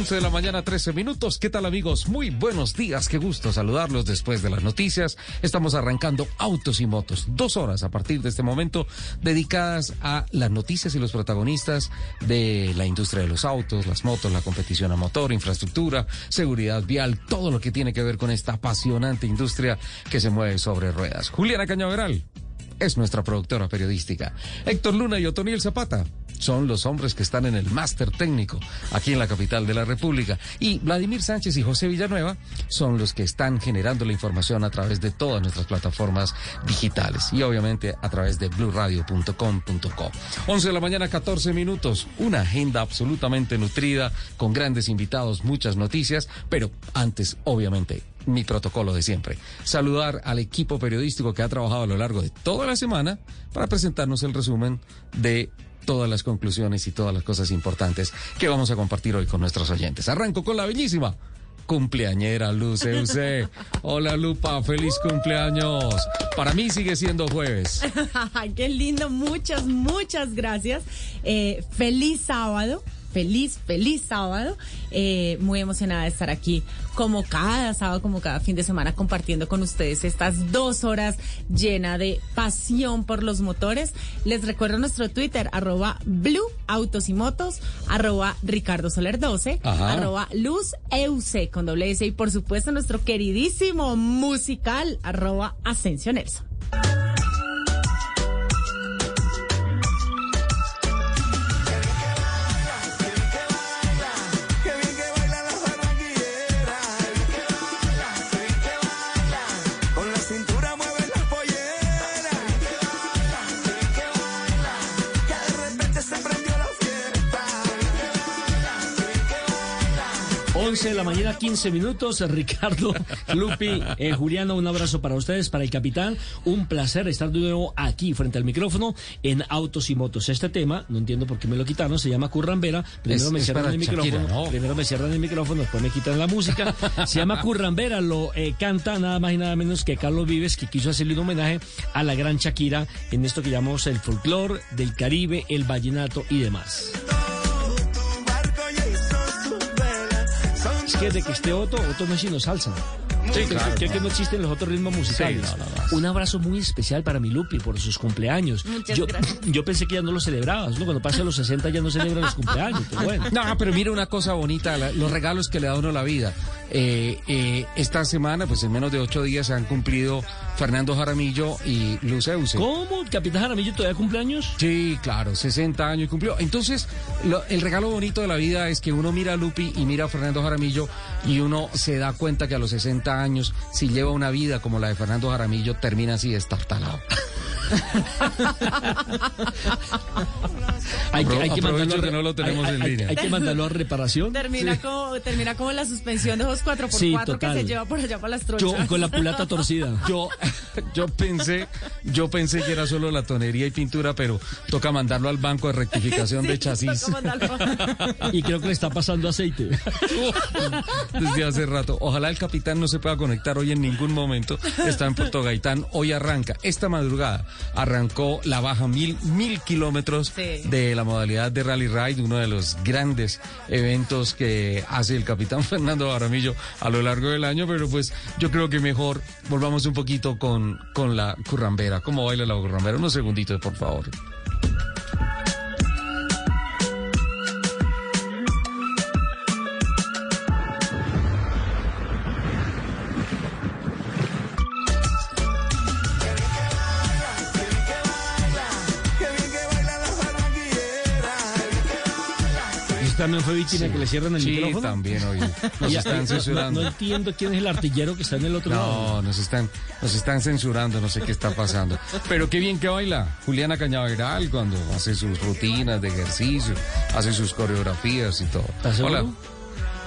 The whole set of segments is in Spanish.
11 de la mañana, 13 minutos. ¿Qué tal amigos? Muy buenos días. Qué gusto saludarlos después de las noticias. Estamos arrancando Autos y Motos. Dos horas a partir de este momento dedicadas a las noticias y los protagonistas de la industria de los autos, las motos, la competición a motor, infraestructura, seguridad vial, todo lo que tiene que ver con esta apasionante industria que se mueve sobre ruedas. Juliana Cañaveral es nuestra productora periodística. Héctor Luna y Otoniel Zapata son los hombres que están en el máster técnico aquí en la capital de la República. Y Vladimir Sánchez y José Villanueva son los que están generando la información a través de todas nuestras plataformas digitales y obviamente a través de bluradio.com.co. 11 de la mañana, 14 minutos. Una agenda absolutamente nutrida con grandes invitados, muchas noticias, pero antes, obviamente, mi protocolo de siempre. Saludar al equipo periodístico que ha trabajado a lo largo de toda la semana para presentarnos el resumen de todas las conclusiones y todas las cosas importantes que vamos a compartir hoy con nuestros oyentes. Arranco con la bellísima cumpleañera Luce UC. Hola Lupa, feliz cumpleaños. Para mí sigue siendo jueves. Qué lindo, muchas, muchas gracias. Eh, feliz sábado feliz, feliz sábado. Eh, muy emocionada de estar aquí como cada sábado, como cada fin de semana, compartiendo con ustedes estas dos horas llena de pasión por los motores. Les recuerdo nuestro Twitter, arroba Blue Autos y Motos, arroba Ricardo Soler 12, arroba Luz EUC con doble S y por supuesto nuestro queridísimo musical, arroba Ascension Nelson. 11 de la mañana, 15 minutos. Ricardo, Lupi, eh, Juliana, un abrazo para ustedes, para el capitán. Un placer estar de nuevo aquí frente al micrófono en Autos y Motos. Este tema, no entiendo por qué me lo quitaron, se llama Currambera. Primero me cierran el micrófono, primero me cierran el micrófono, después me quitan la música. Se llama Currambera, lo eh, canta nada más y nada menos que Carlos Vives, que quiso hacerle un homenaje a la gran Shakira en esto que llamamos el folclore del Caribe, el vallenato y demás. Que de que esté Otto, Otto no es sino salsa. Sí, claro. Que, que no existen los otros ritmos musicales. Un abrazo muy especial para mi Lupi por sus cumpleaños. Muchas yo, gracias. yo pensé que ya no lo celebrabas, ¿no? Cuando pasa los 60 ya no celebran los cumpleaños, pero bueno. No, pero mira una cosa bonita, la- los regalos que le da uno la vida. Eh, eh, esta semana, pues en menos de ocho días se han cumplido Fernando Jaramillo y Luz Euse. ¿Cómo? ¿El Capitán Jaramillo todavía cumpleaños? Sí, claro, 60 años y cumplió. Entonces, lo- el regalo bonito de la vida es que uno mira a Lupi y mira a Fernando Jaramillo y uno se da cuenta que a los 60 años, si lleva una vida como la de Fernando Jaramillo, termina así destartalado. Hay que, hay mandarlo a- que no lo tenemos hay- en hay- línea. Hay que mandarlo a reparación. Termina, como, termina como la suspensión de esos 4x4 Sí, que se lleva por allá para las Yo, trochas. con la culata torcida. Yo, yo pensé, yo pensé que era solo la tonería y pintura, pero toca mandarlo al banco de rectificación de chasis. Y creo que le está pasando aceite. desde hace rato. Ojalá el capitán no se pueda conectar hoy en ningún momento. Está en Puerto Gaitán. Hoy arranca, esta madrugada, arrancó la baja mil, mil kilómetros Sí. de la modalidad de Rally Ride, uno de los grandes eventos que hace el capitán Fernando Aramillo a lo largo del año. Pero pues yo creo que mejor volvamos un poquito con, con la currambera. ¿Cómo baila la currambera? Unos segunditos, por favor. También fue víctima que le cierran el Sí, micrófono? también, oye. Nos están no- censurando. No, entiendo quién es el artillero que está en el otro lado. No, nos están, nos están censurando, no sé qué está pasando. Pero qué bien que baila Juliana Cañaveral cuando hace sus rutinas de ejercicio, hace sus coreografías y todo. ¿Estás seguro?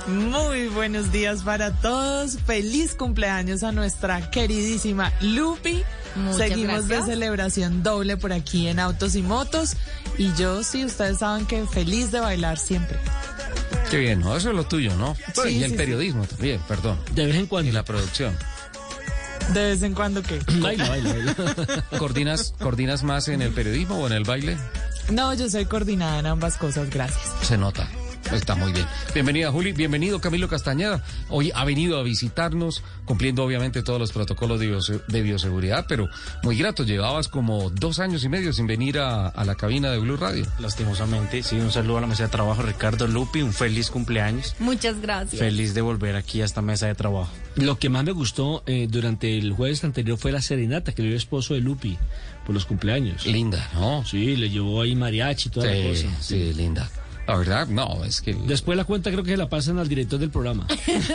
Muy buenos días para todos. Feliz cumpleaños a nuestra queridísima Lupi. Muchas Seguimos gracias. de celebración doble por aquí en Autos y Motos. Y yo, sí, ustedes saben que feliz de bailar siempre. Qué bien, ¿no? Eso es lo tuyo, ¿no? Bueno, y Sí, el sí, periodismo también, perdón. De vez en Y cuando. la producción. De vez en cuando que. Baila, baila, baila. ¿Coordinas, ¿Coordinas más en el periodismo o en el baile? No, yo soy coordinada en ambas cosas, gracias. Se nota. Está muy bien. Bienvenida, Juli. Bienvenido, Camilo Castañeda. Hoy ha venido a visitarnos, cumpliendo obviamente todos los protocolos de, biose- de bioseguridad, pero muy grato. Llevabas como dos años y medio sin venir a, a la cabina de Blue Radio. Lastimosamente, sí, un saludo a la mesa de trabajo, Ricardo Lupi, un feliz cumpleaños. Muchas gracias. Feliz de volver aquí a esta mesa de trabajo. Lo que más me gustó eh, durante el jueves anterior fue la serenata que le dio el esposo de Lupi por los cumpleaños. Linda, ¿no? Sí, le llevó ahí mariachi y toda la Sí, cosa. sí, linda. La verdad, no, es que Después la cuenta creo que se la pasan al director del programa.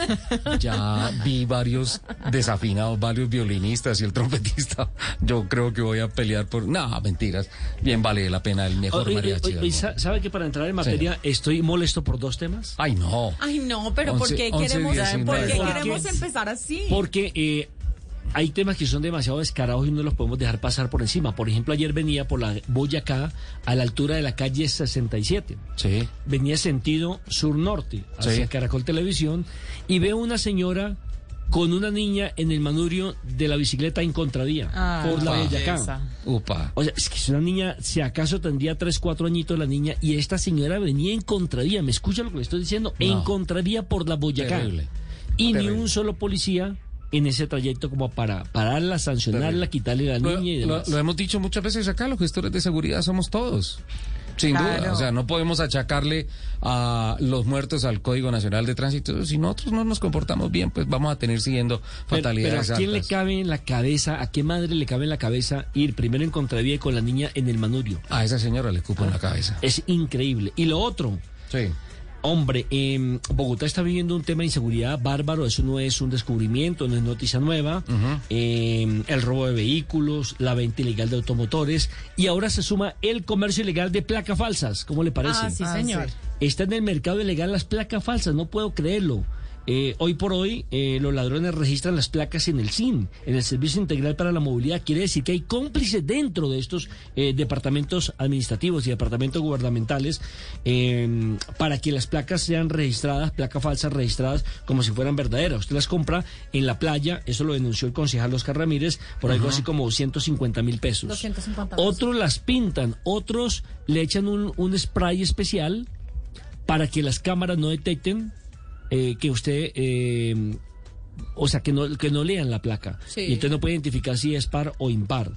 ya vi varios desafinados, varios violinistas y el trompetista. Yo creo que voy a pelear por... No, mentiras. Bien vale la pena el mejor Oye, mariachi. oye, oye, ¿Sabe que para entrar en materia estoy molesto por dos temas? Ay, no. Ay, no, pero ¿por Once- qué once, queremos, diecinueve. ¿por qué queremos empezar así? Porque eh, hay temas que son demasiado descarados y no los podemos dejar pasar por encima. Por ejemplo, ayer venía por la Boyacá a la altura de la calle 67. Sí. Venía sentido sur-norte hacia Sí. Caracol Televisión y veo una señora con una niña en el manubrio de la bicicleta en contravía Ah, por la. Boyacá. Upa. O sea, es que es una niña, si acaso tendría 3, 4 añitos la niña, y esta señora venía en contravía, ¿me escucha lo que le estoy diciendo? No. En contravía por la Boyacá. Terrible. Y Terrible. ni un solo policía en ese trayecto como para pararla, sancionarla, quitarle la Lo, niña y lo- demás. lo hemos dicho muchas veces acá, los gestores de seguridad somos todos. Sin Claro. duda, o sea, no podemos achacarle a los muertos al Código Nacional de Tránsito. Si nosotros no nos comportamos bien, pues vamos a tener siguiendo Pero, pero fatalidades ¿a quién le cabe en la cabeza, a qué madre le cabe en la cabeza ir primero en contravía y con la niña en el manubrio? A esa señora le cupo en la cabeza. Es increíble. Y lo otro, Sí. Hombre, em, Bogotá está viviendo un tema de inseguridad bárbaro, eso no es un descubrimiento, no es noticia nueva. Em, el robo de vehículos, la venta ilegal de automotores y ahora se suma el comercio ilegal de placas falsas. ¿Cómo le parece? Ah, sí, Ah, señor. sí. Está en el mercado ilegal las placas falsas, no puedo creerlo. Eh, hoy por hoy, eh, los ladrones registran las placas en el SIN, en el Servicio Integral para la Movilidad. Quiere decir que hay cómplices dentro de estos eh, departamentos administrativos y departamentos gubernamentales eh, para que las placas sean registradas, placas falsas registradas como si fueran verdaderas. Usted las compra en la playa, eso lo denunció el concejal Oscar Ramírez, por algo así como 150 mil pesos. 250 pesos. Otros las pintan, otros le echan un, un spray especial para que las cámaras no detecten eh, que usted, eh, o sea, que no, que no lean la placa. Sí. Y entonces no puede identificar si es par o impar.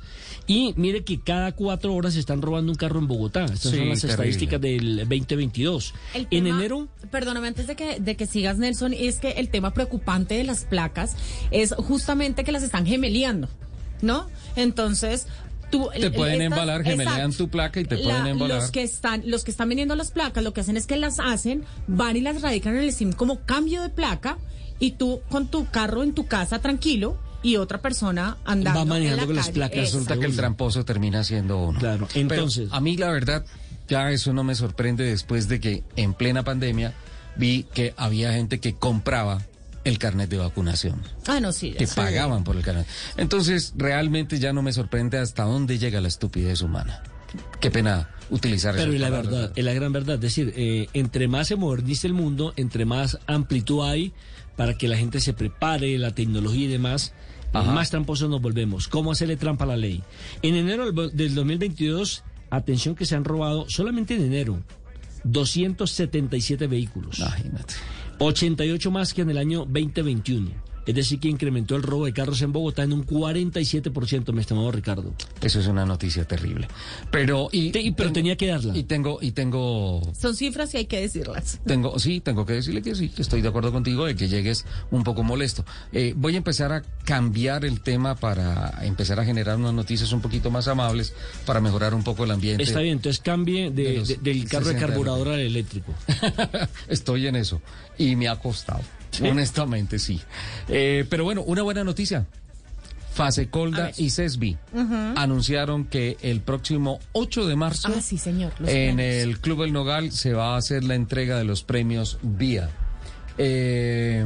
Y mire que cada cuatro horas se están robando un carro en Bogotá. Estas Sí, son las terrible. estadísticas del 2022. El en tema- enero... Perdóname, antes de que, de que sigas, Nelson, es que el tema preocupante de las placas es justamente que las están gemeleando, ¿no? Entonces. Tú, Te pueden estas- embalar, gemelean exacto. tu placa y te pueden embalar. Los que están, los que están vendiendo las placas, lo que hacen es que las hacen, van y las radican en el SIM como cambio de placa, y tú con tu carro en tu casa tranquilo y otra persona andando. Va manejando en la con las placas. Resulta que el tramposo termina siendo uno. Claro, Pero entonces- a mí la verdad, ya eso no me sorprende después de que en plena pandemia vi que había gente que compraba el carnet de vacunación, Ah, no, sí. que sí. pagaban por el carnet. Entonces, realmente ya no me sorprende hasta dónde llega la estupidez humana. Qué pena utilizar Pero la palabras. verdad, es la gran verdad. Es decir, eh, entre más se modernice el mundo, entre más amplitud hay para que la gente se prepare, la tecnología y demás, Ajá. más tramposos nos volvemos. ¿Cómo hacerle trampa a la ley? En enero del- del 2022, atención que se han robado solamente en enero 277 vehículos. Imagínate. 88 más que en el año 2021. Es decir, que incrementó el robo de carros en Bogotá en un 47%, mi estimado Ricardo. Eso es una noticia terrible. Pero y, Te- pero tenía que darla. Y tengo y tengo Son cifras y hay que decirlas. Tengo, sí, tengo que decirle que sí, que estoy de acuerdo contigo de que llegues un poco molesto. Eh, voy a empezar a cambiar el tema para empezar a generar unas noticias un poquito más amables para mejorar un poco el ambiente. Está bien, entonces cambie de- de los de- del carro de 60 carburador al eléctrico. Estoy en eso y me ha costado, honestamente sí. Eh, pero bueno, una buena noticia. Fasecolda y CESBI anunciaron que el próximo 8 de marzo Ah, sí, señor. los en premios. el Club El Nogal se va a hacer la entrega de los premios Vía. Eh,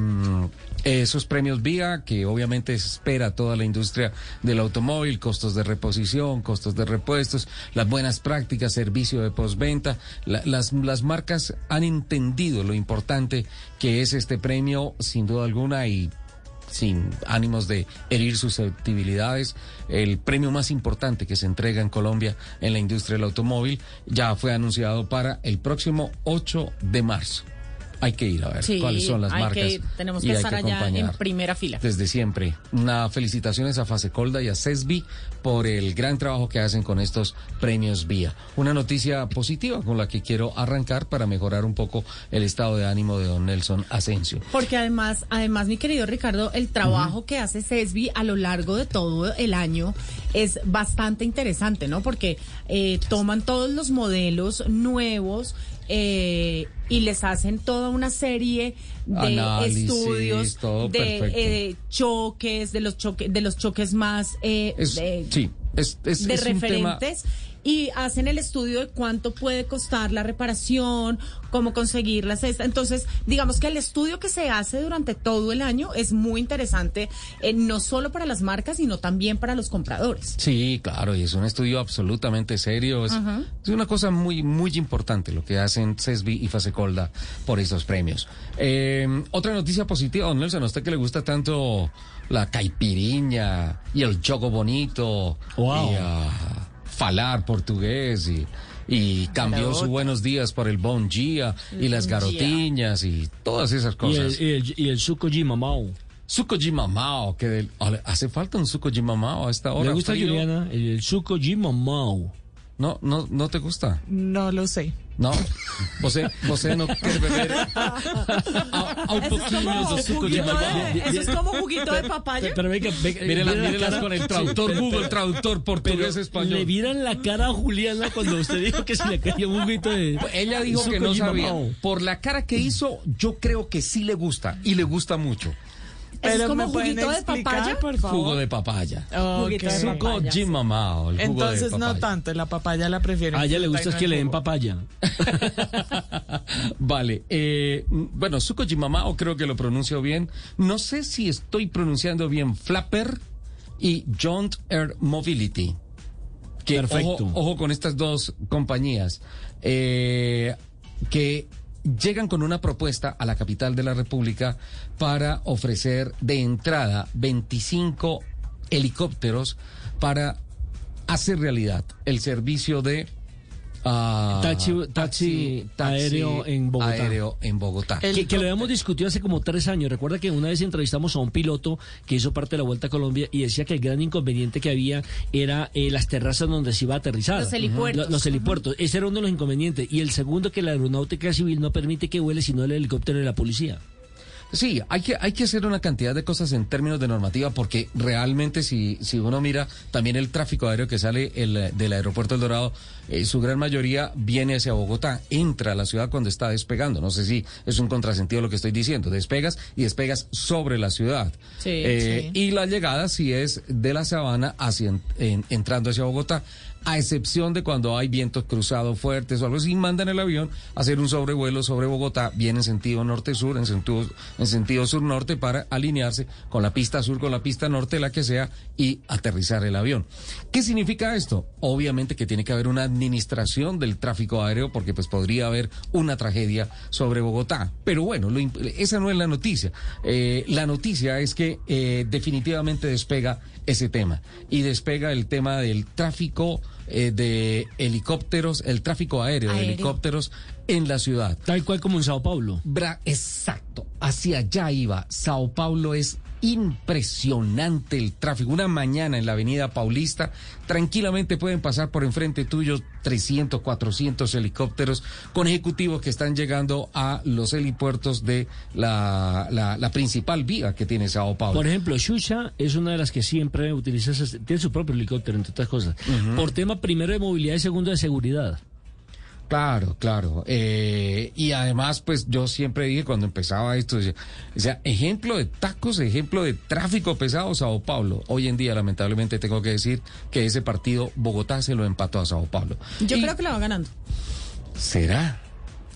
esos premios Vía, que obviamente espera toda la industria del automóvil, costos de reposición, costos de repuestos, las buenas prácticas, servicio de postventa. La- las, las marcas han entendido lo importante que es este premio, sin duda alguna, y sin ánimos de herir susceptibilidades, el premio más importante que se entrega en Colombia en la industria del automóvil ya fue anunciado para el próximo 8 de marzo. Hay que ir a ver Sí, cuáles son las hay marcas. que ir. Tenemos y que hay estar allá en primera fila. Desde siempre. Una felicitaciones a Fasecolda y a CESBI por el gran trabajo que hacen con estos premios vía. Una noticia positiva con la que quiero arrancar para mejorar un poco el estado de ánimo de don Nelson Asensio. Porque además, además, mi querido Ricardo, el trabajo que hace CESBI a lo largo de todo el año es bastante interesante, ¿no? Porque eh, toman todos los modelos nuevos eh, y les hacen toda una serie de Análisis, estudios de eh, choques, de los choques, de los choques más eh, Es- de- sí, es, es- de es un tema- referentes y hacen el estudio de cuánto puede costar la reparación, cómo conseguirlas. esta. Entonces, digamos que el estudio que se hace durante todo el año es muy interesante, eh, no solo para las marcas, sino también para los compradores. Sí, claro, y es un estudio absolutamente serio. Es, es una cosa muy, muy importante lo que hacen CESBI y Fasecolda por estos premios. Eh, otra noticia positiva, don Nelson, a usted que le gusta tanto la caipiriña y el jogo bonito Wow. y ah, falar portugués y, y cambió su buenos días por el bon dia y las garotiñas y todas esas Y cosas. el, y el, y el suco Jimamau. Suco Jimamao, que del- hace falta un suco Jimamao a esta hora. ¿Le gusta frío. Juliana? El, el suco Jimamau. No, no, no te gusta. No lo sé. No, você, você não quer beber a, a un poquinho de suco de de- eso es como juguito de papaya. Pero venga, venga, cara- con el Sí, traductor pero- Google, traductor portugués Le español. miran la cara a Juliana cuando usted dijo que se le caía un juguito de. Ella dijo que no sabía. Por la cara que hizo, yo creo que sí le gusta y le gusta mucho. Eso es Pero como ¿me pueden juguito de papaya. por favor? Jugo de papaya. Juguito de Ok. Suco papaya, sí. Jimamao, el jugo Entonces de no tanto, la papaya la prefiero. A ella le gusta es que le den papaya. vale, eh, bueno, Suko Jimamao creo que lo pronuncio bien. No sé si estoy pronunciando bien Flapper y John Air Mobility. Que, Perfecto. Ojo, ojo con estas dos compañías eh, que llegan con una propuesta a la capital de la República para ofrecer de entrada 25 helicópteros para hacer realidad el servicio de ah, Taxi- taxi aéreo en Bogotá. aéreo en Bogotá. El- Que, que lo habíamos discutido hace como tres años. Recuerda que una vez entrevistamos a un piloto que hizo parte de la Vuelta a Colombia y decía que el gran inconveniente que había era eh, las terrazas donde se iba a aterrizar. Los helipuertos. Lo- Los helipuertos. Ese era uno de los inconvenientes. Y el segundo, que la aeronáutica civil no permite que vuele sino el helicóptero de la policía. Sí, hay que, hay que hacer una cantidad de cosas en términos de normativa porque realmente si, si uno mira también el tráfico aéreo que sale el, del aeropuerto El Dorado, eh, su gran mayoría viene hacia Bogotá, entra a la ciudad cuando está despegando. No sé si es un contrasentido lo que estoy diciendo. Despegas y despegas sobre la ciudad. Sí, Eh, sí. Y la llegada si es de la sabana hacia, en- entrando hacia Bogotá. A excepción de cuando hay vientos cruzados fuertes o algo así, mandan el avión a hacer un sobrevuelo sobre Bogotá, bien en sentido norte-sur, en sentido, en sentido sur-norte, para alinearse con la pista sur, con la pista norte, la que sea, y aterrizar el avión. ¿Qué significa esto? Obviamente que tiene que haber una administración del tráfico aéreo, porque pues podría haber una tragedia sobre Bogotá. Pero bueno, lo esa no es la noticia. Eh, la noticia es que eh, definitivamente despega ese tema y despega el tema del tráfico eh, de helicópteros, el tráfico aéreo, de helicópteros en la ciudad. Tal cual como en Sao Paulo. Bra- exacto, hacia allá iba. Sao Paulo es impresionante el tráfico. Una mañana en la avenida Paulista, tranquilamente pueden pasar por enfrente tuyo 300, 400 helicópteros con ejecutivos que están llegando a los helipuertos de la, la, la principal vía que tiene Sao Paulo. Por ejemplo, Xuxa es una de las que siempre utiliza, tiene su propio helicóptero, entre otras cosas. Por tema primero de movilidad y segundo de seguridad. Claro, claro. Eh, y además, pues yo siempre dije cuando empezaba esto, decía, o sea, ejemplo de tacos, ejemplo de tráfico pesado, Sao Paulo. Hoy en día, lamentablemente, tengo que decir que ese partido Bogotá se lo empató a Sao Paulo. Yo Y- creo que la va ganando. ¿Será?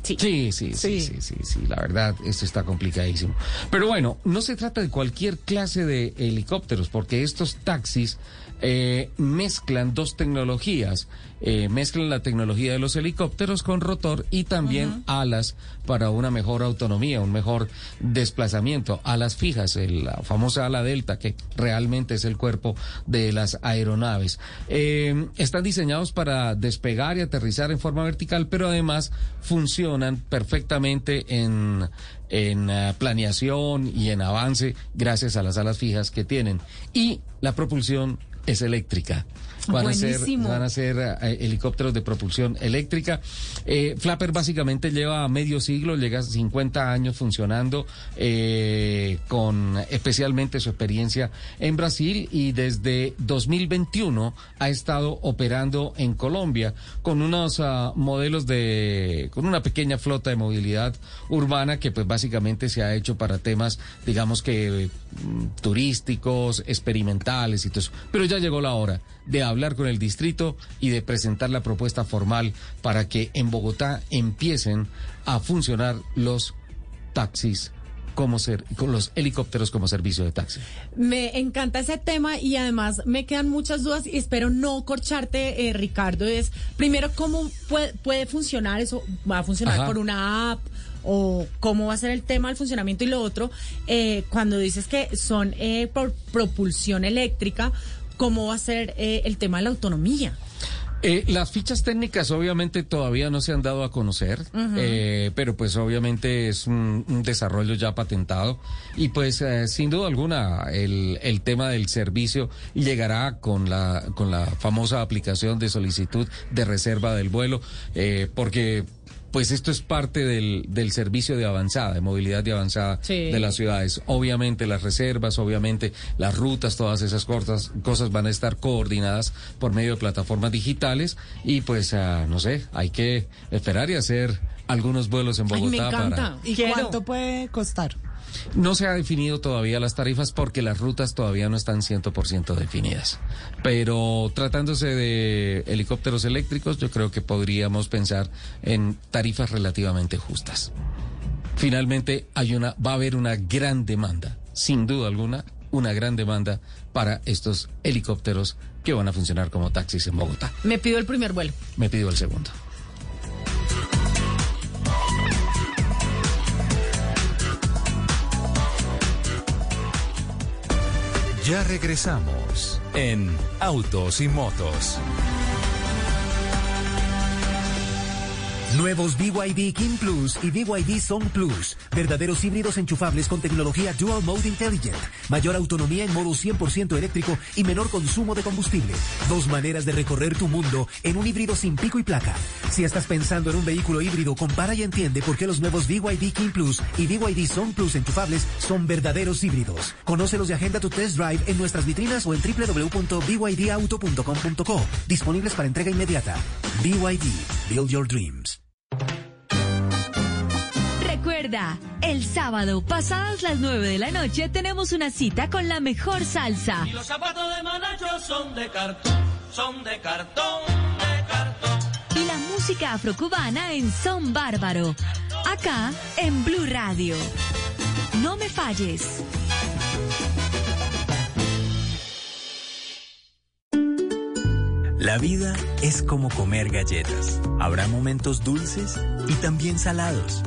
Sí. Sí, sí, sí, sí, sí, sí, la verdad, esto está complicadísimo. Pero bueno, no se trata de cualquier clase de helicópteros, porque estos taxis eh, mezclan dos tecnologías. Eh, mezclan la tecnología de los helicópteros con rotor y también alas para una mejor autonomía, un mejor desplazamiento. Alas fijas, el- la famosa ala delta, que realmente es el cuerpo de las aeronaves. Eh, están diseñados para despegar y aterrizar en forma vertical, pero además funcionan perfectamente en, en eh, planeación y en avance gracias a las alas fijas que tienen. Y la propulsión es eléctrica. Van a ser, van a ser eh, helicópteros de propulsión eléctrica. Eh, Flapper básicamente lleva medio siglo, llega a 50 años funcionando, eh, con especialmente su experiencia en Brasil y desde 2021 ha estado operando en Colombia con unos ah, modelos de, con una pequeña flota de movilidad urbana que pues básicamente se ha hecho para temas, digamos que mm, turísticos, experimentales y todo eso. Pero ya llegó la hora de hablar con el distrito y de presentar la propuesta formal para que en Bogotá empiecen a funcionar los taxis como ser, con los helicópteros como servicio de taxi. Me encanta ese tema y además me quedan muchas dudas y espero no corcharte, eh, Ricardo. Es primero cómo puede, puede funcionar eso, va a funcionar Ajá. por una app o cómo va a ser el tema del funcionamiento y lo otro, eh, cuando dices que son eh, por propulsión eléctrica, cómo va a ser eh, el tema de la autonomía. Eh, las fichas técnicas obviamente todavía no se han dado a conocer, eh, pero pues obviamente es un, un desarrollo ya patentado y pues eh, sin duda alguna el, el tema del servicio llegará con la, con la famosa aplicación de solicitud de reserva del vuelo, eh, porque pues esto es parte del, del servicio de avanzada, de movilidad de avanzada Sí. de las ciudades. Obviamente las reservas, obviamente las rutas, todas esas cosas, cosas van a estar coordinadas por medio de plataformas digitales y pues ah, no sé, hay que esperar y hacer algunos vuelos en Ay, Bogotá me encanta. para ¿Y Quiero. cuánto puede costar? No se ha definido todavía las tarifas porque las rutas todavía no están 100% definidas. Pero tratándose de helicópteros eléctricos, yo creo que podríamos pensar en tarifas relativamente justas. Finalmente, hay una, va a haber una gran demanda, sin duda alguna, una gran demanda para estos helicópteros que van a funcionar como taxis en Bogotá. Me pido el primer vuelo. Me pido el segundo. Ya regresamos en Autos y Motos. Nuevos BYD King Plus y BYD Song Plus. Verdaderos híbridos enchufables con tecnología Dual Mode Intelligent. Mayor autonomía en modo 100% eléctrico y menor consumo de combustible. Dos maneras de recorrer tu mundo en un híbrido sin pico y placa. Si estás pensando en un vehículo híbrido, compara y entiende por qué los nuevos BYD King Plus y BYD Song Plus enchufables son verdaderos híbridos. Conócelos y agenda tu test drive en nuestras vitrinas o en www.bydauto.com.co. Disponibles para entrega inmediata. BYD. Build your dreams. Recuerda, el sábado, pasadas las 9 de la noche, tenemos una cita con la mejor salsa. Y los zapatos de Manacho son de cartón, son de cartón, de cartón. Y la música afrocubana en Son Bárbaro. Acá, en Blue Radio. No me falles. La vida es como comer galletas. Habrá momentos dulces y también salados.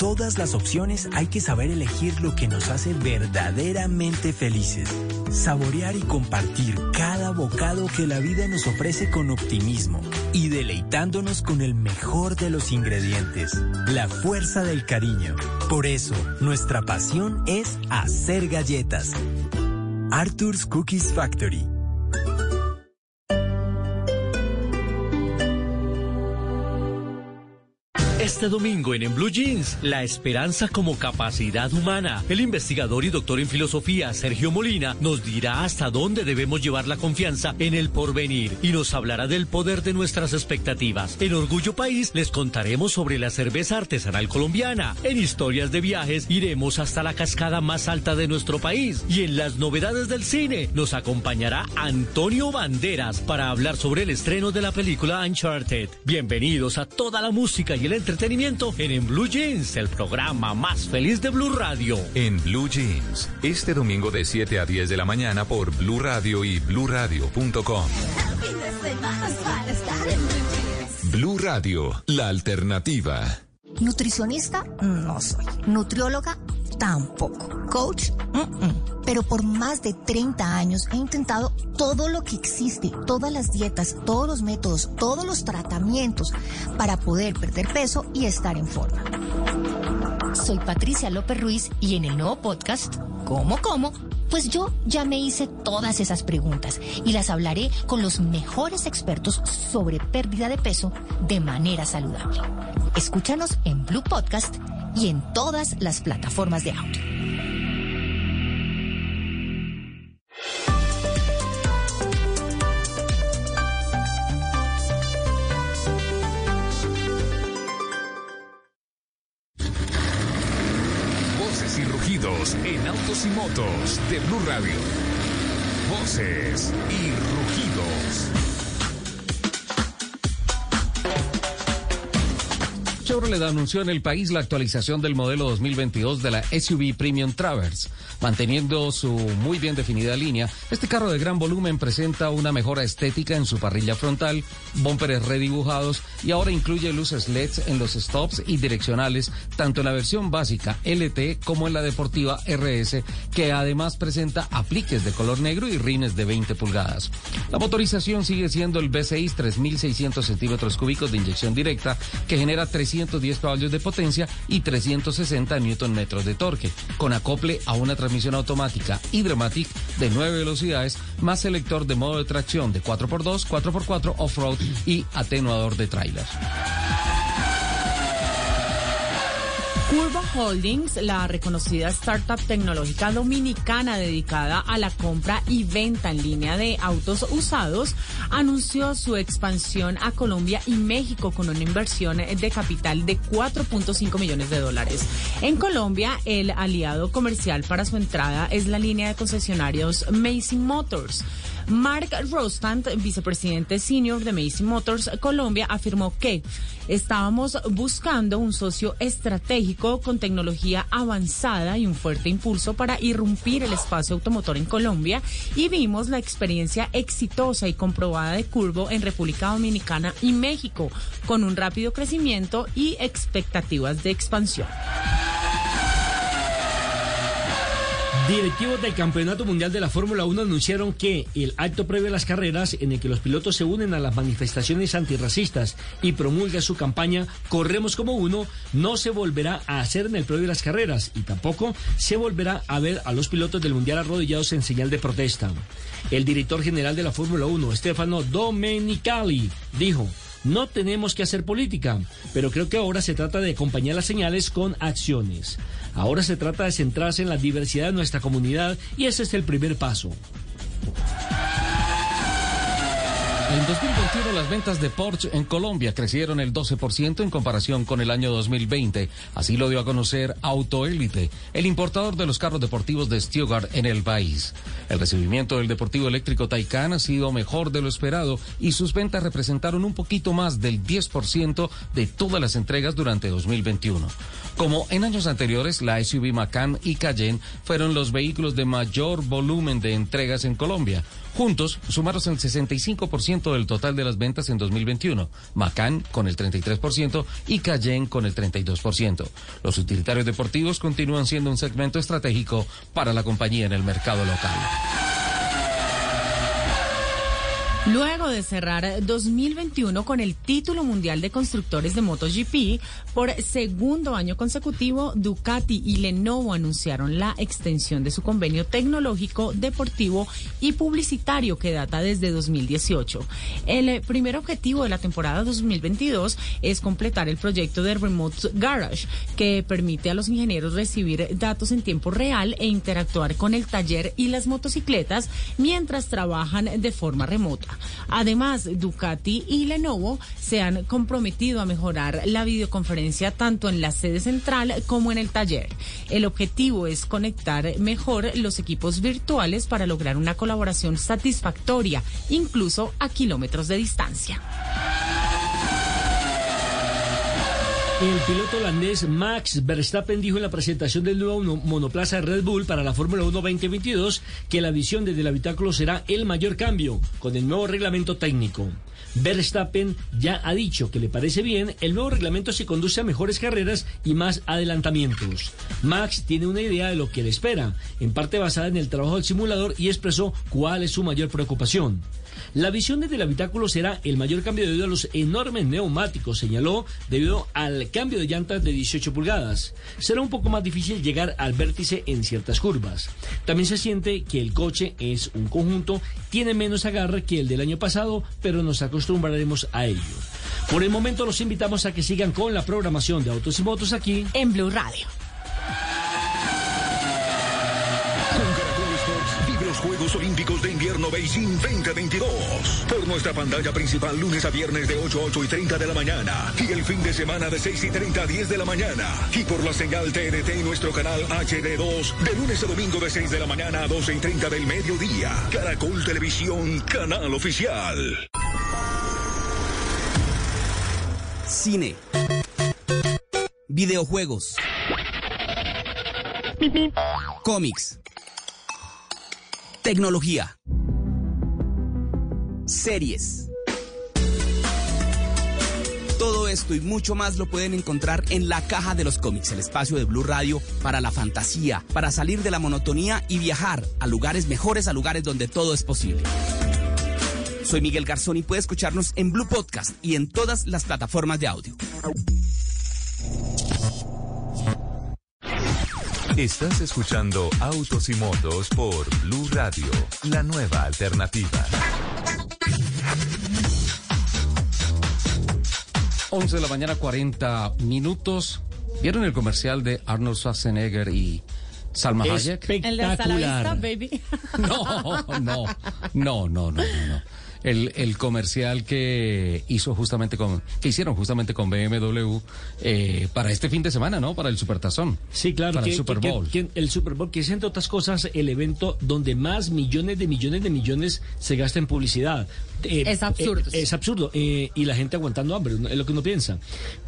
Todas las opciones hay que saber elegir lo que nos hace verdaderamente felices. Saborear y compartir cada bocado que la vida nos ofrece con optimismo y deleitándonos con el mejor de los ingredientes, la fuerza del cariño. Por eso, nuestra pasión es hacer galletas. Arthur's Cookies Factory. Este domingo en Blue Jeans, la esperanza como capacidad humana. El investigador y doctor en filosofía Sergio Molina nos dirá hasta dónde debemos llevar la confianza en el porvenir y nos hablará del poder de nuestras expectativas. En Orgullo País les contaremos sobre la cerveza artesanal colombiana. En Historias de Viajes iremos hasta la cascada más alta de nuestro país. Y en las novedades del cine nos acompañará Antonio Banderas para hablar sobre el estreno de la película Uncharted. Bienvenidos a toda la música y el entretenimiento entretenimiento en, en Blue Jeans, el programa más feliz de Blue Radio. En Blue Jeans, este domingo de 7 a 10 de la mañana por Blue Radio y bluradio.com. Blue Radio, la alternativa. Nutricionista, no soy. Nutrióloga, tampoco. Coach, pero por más de 30 años he intentado todo lo que existe, todas las dietas, todos los métodos, todos los tratamientos para poder perder peso y estar en forma. Soy Patricia López Ruiz y en el nuevo podcast, ¿Cómo, cómo? Pues yo ya me hice todas esas preguntas y las hablaré con los mejores expertos sobre pérdida de peso de manera saludable. Escúchanos en Blue Podcast y en todas las plataformas de audio. Voces y rugidos en autos y motos de Blue Radio. Voces y rugidos. Chevrolet anunció en el país la actualización del modelo 2022 de la SUV Premium Traverse. Manteniendo su muy bien definida línea, este carro de gran volumen presenta una mejora estética en su parrilla frontal, bumperes redibujados y ahora incluye luces LEDs en los stops y direccionales, tanto en la versión básica LT como en la deportiva RS, que además presenta apliques de color negro y rines de 20 pulgadas. La motorización sigue siendo el V6 3600 centímetros cúbicos de inyección directa, que genera 310 caballos de potencia y 360 newton metros de torque, con acople a una transmisión automática Hydromatic de 9 velocidades, más selector de modo de tracción de 4x2, 4x4 off-road y atenuador de tráiler. Curvo Holdings, la reconocida startup tecnológica dominicana dedicada a la compra y venta en línea de autos usados, anunció su expansión a Colombia y México con una inversión de capital de 4.5 millones de dólares. En Colombia, el aliado comercial para su entrada es la línea de concesionarios Macy Motors. Mark Rostand, vicepresidente senior de Macy Motors Colombia, afirmó que estábamos buscando un socio estratégico con tecnología avanzada y un fuerte impulso para irrumpir el espacio automotor en Colombia y vimos la experiencia exitosa y comprobada de Curvo en República Dominicana y México, con un rápido crecimiento y expectativas de expansión. Directivos del Campeonato Mundial de la Fórmula 1 anunciaron que el acto previo a las carreras, en el que los pilotos se unen a las manifestaciones antirracistas y promulgan su campaña Corremos como uno, no se volverá a hacer en el previo de las carreras y tampoco se volverá a ver a los pilotos del Mundial arrodillados en señal de protesta. El director general de la Fórmula 1, Stefano Domenicali, dijo. No tenemos que hacer política, pero creo que ahora se trata de acompañar las señales con acciones. Ahora se trata de centrarse en la diversidad de nuestra comunidad y ese es el primer paso. En 2021 las ventas de Porsche en Colombia crecieron el 12% en comparación con el año 2020. Así lo dio a conocer Autoélite, el importador de los carros deportivos de Stuttgart en el país. El recibimiento del deportivo eléctrico Taycan ha sido mejor de lo esperado y sus ventas representaron un poquito más del 10% de todas las entregas durante 2021. Como en años anteriores, la SUV Macan y Cayenne fueron los vehículos de mayor volumen de entregas en Colombia. Juntos sumaron el 65% del total de las ventas en 2021, Macan con el 33% y Cayenne con el 32%. Los utilitarios deportivos continúan siendo un segmento estratégico para la compañía en el mercado local. Luego de cerrar 2021 con el título mundial de constructores de MotoGP, por segundo año consecutivo, Ducati y Lenovo anunciaron la extensión de su convenio tecnológico, deportivo y publicitario que data desde 2018. El primer objetivo de la temporada 2022 es completar el proyecto de Remote Garage, que permite a los ingenieros recibir datos en tiempo real e interactuar con el taller y las motocicletas mientras trabajan de forma remota. Además, Ducati y Lenovo se han comprometido a mejorar la videoconferencia tanto en la sede central como en el taller. El objetivo es conectar mejor los equipos virtuales para lograr una colaboración satisfactoria, incluso a kilómetros de distancia. El piloto holandés Max Verstappen dijo en la presentación del nuevo monoplaza Red Bull para la Fórmula 1 2022 que la visión desde el habitáculo será el mayor cambio con el nuevo reglamento técnico. Verstappen ya ha dicho que le parece bien el nuevo reglamento si conduce a mejores carreras y más adelantamientos. Max tiene una idea de lo que le espera, en parte basada en el trabajo del simulador y expresó cuál es su mayor preocupación. La visión desde el habitáculo será el mayor cambio debido a los enormes neumáticos, señaló, debido al cambio de llantas de 18 pulgadas. Será un poco más difícil llegar al vértice en ciertas curvas. También se siente que el coche es un conjunto, tiene menos agarre que el del año pasado, pero nos acostumbraremos a ello. Por el momento los invitamos a que sigan con la programación de Autos y Motos aquí en Blue Radio. Juegos Olímpicos de Invierno Beijing 2022. Por nuestra pantalla principal lunes a viernes de 8 a 8 y 30 de la mañana. Y el fin de semana de 6 y 30 a 10 de la mañana. Y por la señal TNT y nuestro canal HD2 de lunes a domingo de 6 de la mañana a 12 y 30 del mediodía. Caracol Televisión, canal oficial. Cine. Videojuegos. Cómics. Tecnología. Series. Todo esto y mucho más lo pueden encontrar en la caja de los cómics, el espacio de Blue Radio para la fantasía, para salir de la monotonía y viajar a lugares mejores, a lugares donde todo es posible. Soy Miguel Garzón y puede escucharnos en Blue Podcast y en todas las plataformas de audio. Estás escuchando Autos y Motos por Blue Radio, la nueva alternativa. 11 de la mañana, 40 minutos. ¿Vieron el comercial de Arnold Schwarzenegger y Salma Hayek? El de hasta la vista, baby. No, no, no, no, no, no, no el, el comercial que hizo justamente con, que hicieron justamente con BMW eh, para este fin de semana, ¿no? Para el Supertazón. Sí, claro. Para el Super Bowl. el Super Bowl, que es entre otras cosas el evento donde más millones de millones de millones se gasta en publicidad. Eh, es absurdo. Eh, es absurdo. Eh, y la gente aguantando hambre, es lo que uno piensa.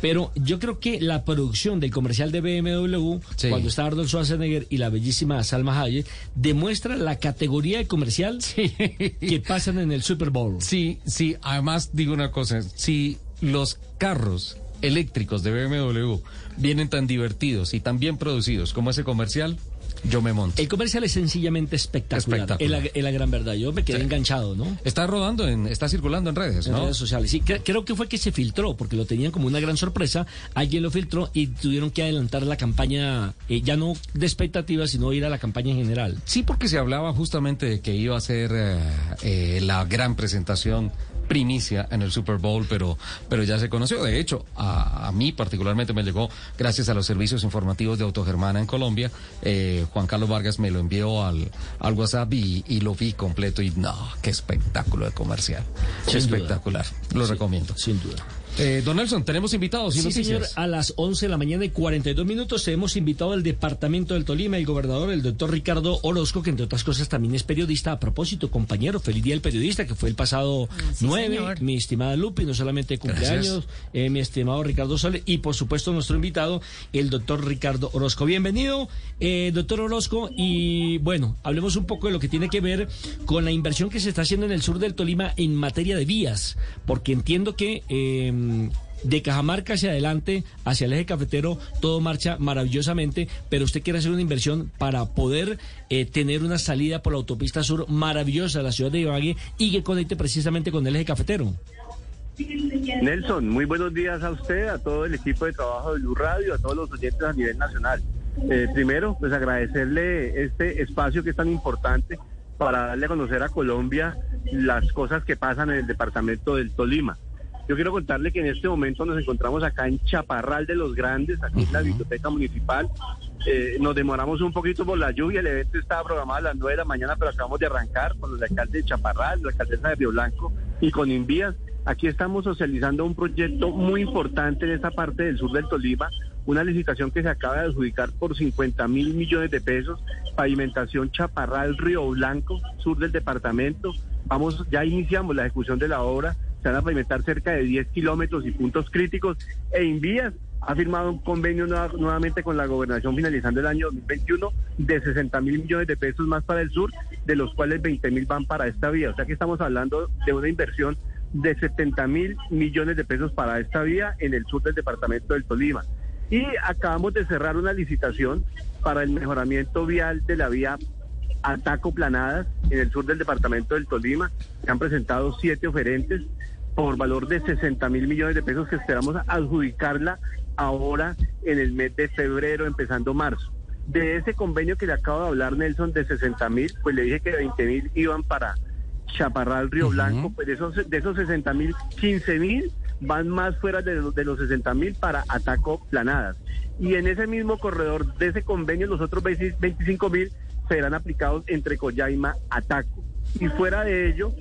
Pero yo creo que la producción del comercial de BMW, cuando está Arnold Schwarzenegger y la bellísima Salma Hayek, demuestra la categoría de comercial que pasan en el Super Bowl. Sí, sí. Además, digo una cosa. Si los carros eléctricos de BMW vienen tan divertidos y tan bien producidos como ese comercial, yo me monto. El comercial es sencillamente espectacular. Es, la, gran verdad. Yo me quedé enganchado, ¿no? Está rodando, en, está circulando en redes, en ¿no? redes sociales. Sí, creo que fue que se filtró, porque lo tenían como una gran sorpresa. Alguien lo filtró y tuvieron que adelantar la campaña, eh, ya no de expectativas, sino ir a la campaña en general. Sí, porque se hablaba justamente de que iba a ser eh, eh, la gran presentación primicia en el Super Bowl, pero, pero ya se conoció. De hecho, a, mí particularmente me llegó, gracias a los servicios informativos de Autogermana en Colombia, eh, Juan Carlos Vargas me lo envió al, al WhatsApp y, lo vi completo y no, qué espectáculo de comercial. espectacular. Lo recomiendo. Sin duda. Eh, don Nelson, tenemos invitados. sí, señor. A las 11 de la mañana y 42 minutos hemos invitado al Departamento del Tolima, el gobernador, el doctor Ricardo Orozco, que entre otras cosas también es periodista. A propósito, compañero, feliz día del periodista, que fue el pasado 9. Mi estimada Lupi, no solamente cumpleaños, eh, mi estimado Ricardo Sole y por supuesto nuestro invitado, el doctor Ricardo Orozco. Bienvenido, eh, doctor Orozco. Y bueno, hablemos un poco de lo que tiene que ver con la inversión que se está haciendo en el sur del Tolima en materia de vías, porque entiendo que de Cajamarca hacia adelante, hacia el eje cafetero, todo marcha maravillosamente, pero usted quiere hacer una inversión para poder eh, tener una salida por la autopista sur maravillosa a la ciudad de Ibagué y que conecte precisamente con el eje cafetero. Nelson, muy buenos días a usted, a todo el equipo de trabajo de Blue Radio, a todos los oyentes a nivel nacional. Eh, primero, pues agradecerle este espacio que es tan importante para darle a conocer a Colombia las cosas que pasan en el departamento del Tolima. Yo quiero contarle que en este momento nos encontramos acá en Chaparral de los Grandes, aquí en la biblioteca municipal. Eh, nos demoramos un poquito por la lluvia, el evento estaba programado a las 9 de la mañana, pero acabamos de arrancar con el alcalde de Chaparral, la alcaldesa de Río Blanco y con Invías. Aquí estamos socializando un proyecto muy importante en esta parte del sur del Tolima, una licitación que se acaba de adjudicar por 50 mil millones de pesos, pavimentación Chaparral Río Blanco, sur del departamento. Vamos, ya iniciamos la ejecución de la obra se van a pavimentar cerca de 10 kilómetros y puntos críticos e Invías ha firmado un convenio nueva- nuevamente con la gobernación finalizando el año 2021 de 60 mil millones de pesos más para el sur, de los cuales 20 mil van para esta vía. O sea que estamos hablando de una inversión de 70 mil millones de pesos para esta vía en el sur del departamento del Tolima. Y acabamos de cerrar una licitación para el mejoramiento vial de la vía Ataco Planadas en el sur del departamento del Tolima. Se han presentado siete oferentes por valor de 60 mil millones de pesos que esperamos adjudicarla ahora en el mes de febrero, empezando marzo. De ese convenio que le acabo de hablar, Nelson, de 60 mil, pues le dije que 20 mil iban para Chaparral, Río Blanco, pues de esos, de esos 60 mil, 15 mil van más fuera de los, de los 60 mil para Ataco Planadas. Y en ese mismo corredor de ese convenio, los otros 20 25 mil serán aplicados entre Coyaima, Ataco. Y fuera de ello,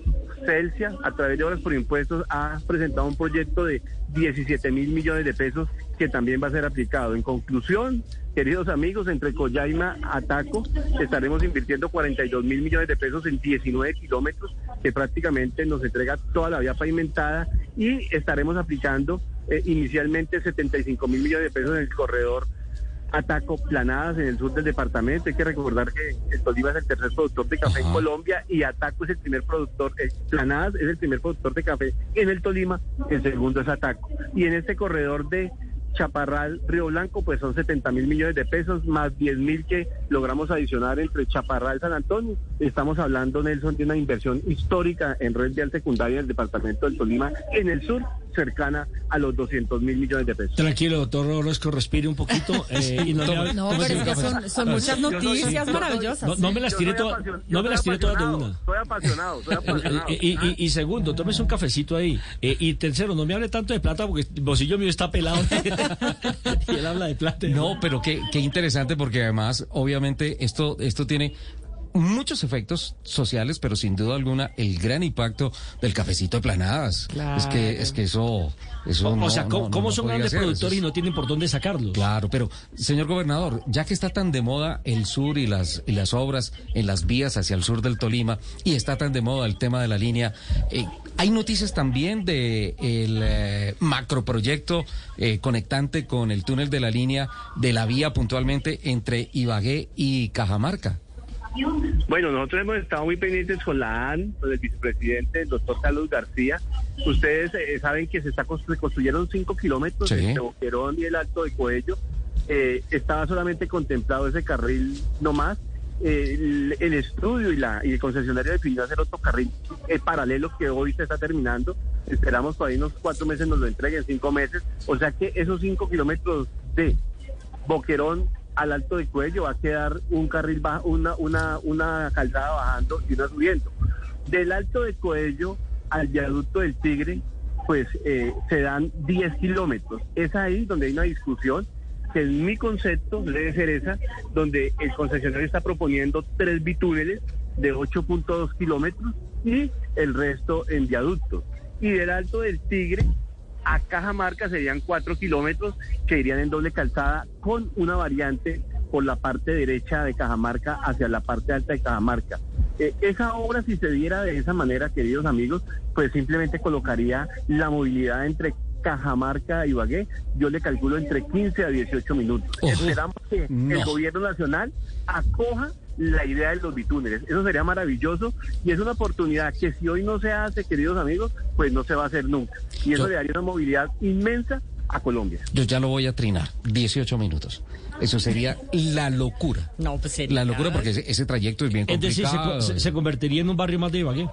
Celsia, a través de obras por impuestos, ha presentado un proyecto de 17 mil millones de pesos que también va a ser aplicado. En conclusión, queridos amigos, entre Coyaima a Taco estaremos invirtiendo 42 mil millones de pesos en 19 kilómetros que prácticamente nos entrega toda la vía pavimentada y estaremos aplicando eh, inicialmente 75 mil millones de pesos en el corredor Ataco Planadas en el sur del departamento. Hay que recordar que el Tolima es el tercer productor de café en Colombia y Ataco es el primer productor, eh, Planadas es el primer productor de café en el Tolima, el segundo es Ataco. Y en este corredor de Chaparral, Río Blanco, pues son 70 mil millones de pesos, más 10 mil que logramos adicionar entre Chaparral y San Antonio. Estamos hablando, Nelson, de una inversión histórica en red vial secundaria del departamento del Tolima, en el sur, cercana a los 200 mil millones de pesos. Tranquilo, doctor Orozco, respire un poquito. eh, y no, No, pero es que son, son muchas noticias maravillosas. No, no me las tiré todas, no me las tiré todas de apasionado, una. Soy apasionado, soy apasionado. Eh, Y, y- y segundo, tómese un cafecito ahí. Eh, y tercero, no me hable tanto de plata porque el bolsillo mío está pelado. y él habla de plata. No, pero qué, qué interesante porque además, obviamente, esto, esto tiene muchos efectos sociales, pero sin duda alguna el gran impacto del cafecito de planadas. Es que, es que eso, eso o no, sea, ¿cómo, no- no- cómo no son grandes productores y no tienen por dónde sacarlos? Claro, pero señor gobernador, ya que está tan de moda el sur y las y las obras en las vías hacia el sur del Tolima y está tan de moda el tema de la línea, eh, hay noticias también de el eh, macroproyecto eh, conectante con el túnel de la línea de la vía puntualmente entre Ibagué y Cajamarca. Bueno, nosotros hemos estado muy pendientes con la AN, con el vicepresidente, el doctor Carlos García. Ustedes eh, saben que se, está constru- construyeron cinco kilómetros Sí. entre Boquerón y el Alto de Coello. Eh, estaba solamente contemplado ese carril nomás. Eh, el, el estudio y, la, y el concesionario definió hacer otro carril eh, paralelo que hoy se está terminando. Esperamos todavía unos cuatro meses nos lo entreguen, cinco meses. O sea que esos cinco kilómetros de Boquerón al alto de cuello va a quedar un carril baja, una, una, una calzada bajando y una subiendo. Del alto de cuello al viaducto del Tigre, pues eh, se dan 10 kilómetros. Es ahí donde hay una discusión que en mi concepto debe ser esa, donde el concesionario está proponiendo tres bitúneles de 8.2 kilómetros y el resto en viaductos. Y del alto del Tigre a Cajamarca serían cuatro kilómetros que irían en doble calzada con una variante por la parte derecha de Cajamarca hacia la parte alta de Cajamarca. Eh, esa obra, si se diera de esa manera, queridos amigos, pues simplemente colocaría la movilidad entre Cajamarca y Ibagué, yo le calculo entre 15 a 18 minutos. Esperamos que el no. gobierno nacional acoja la idea de los bitúneles. Eso sería maravilloso y es una oportunidad que si hoy no se hace, queridos amigos, pues no se va a hacer nunca. Y eso Yo- le daría una movilidad inmensa a Colombia. Yo ya lo voy a trinar, 18 minutos. Eso sería la locura. No, pues sería. La locura porque ese, ese trayecto es bien Es decir, se, complicado. co- se- se convertiría en un barrio más de Ibagué.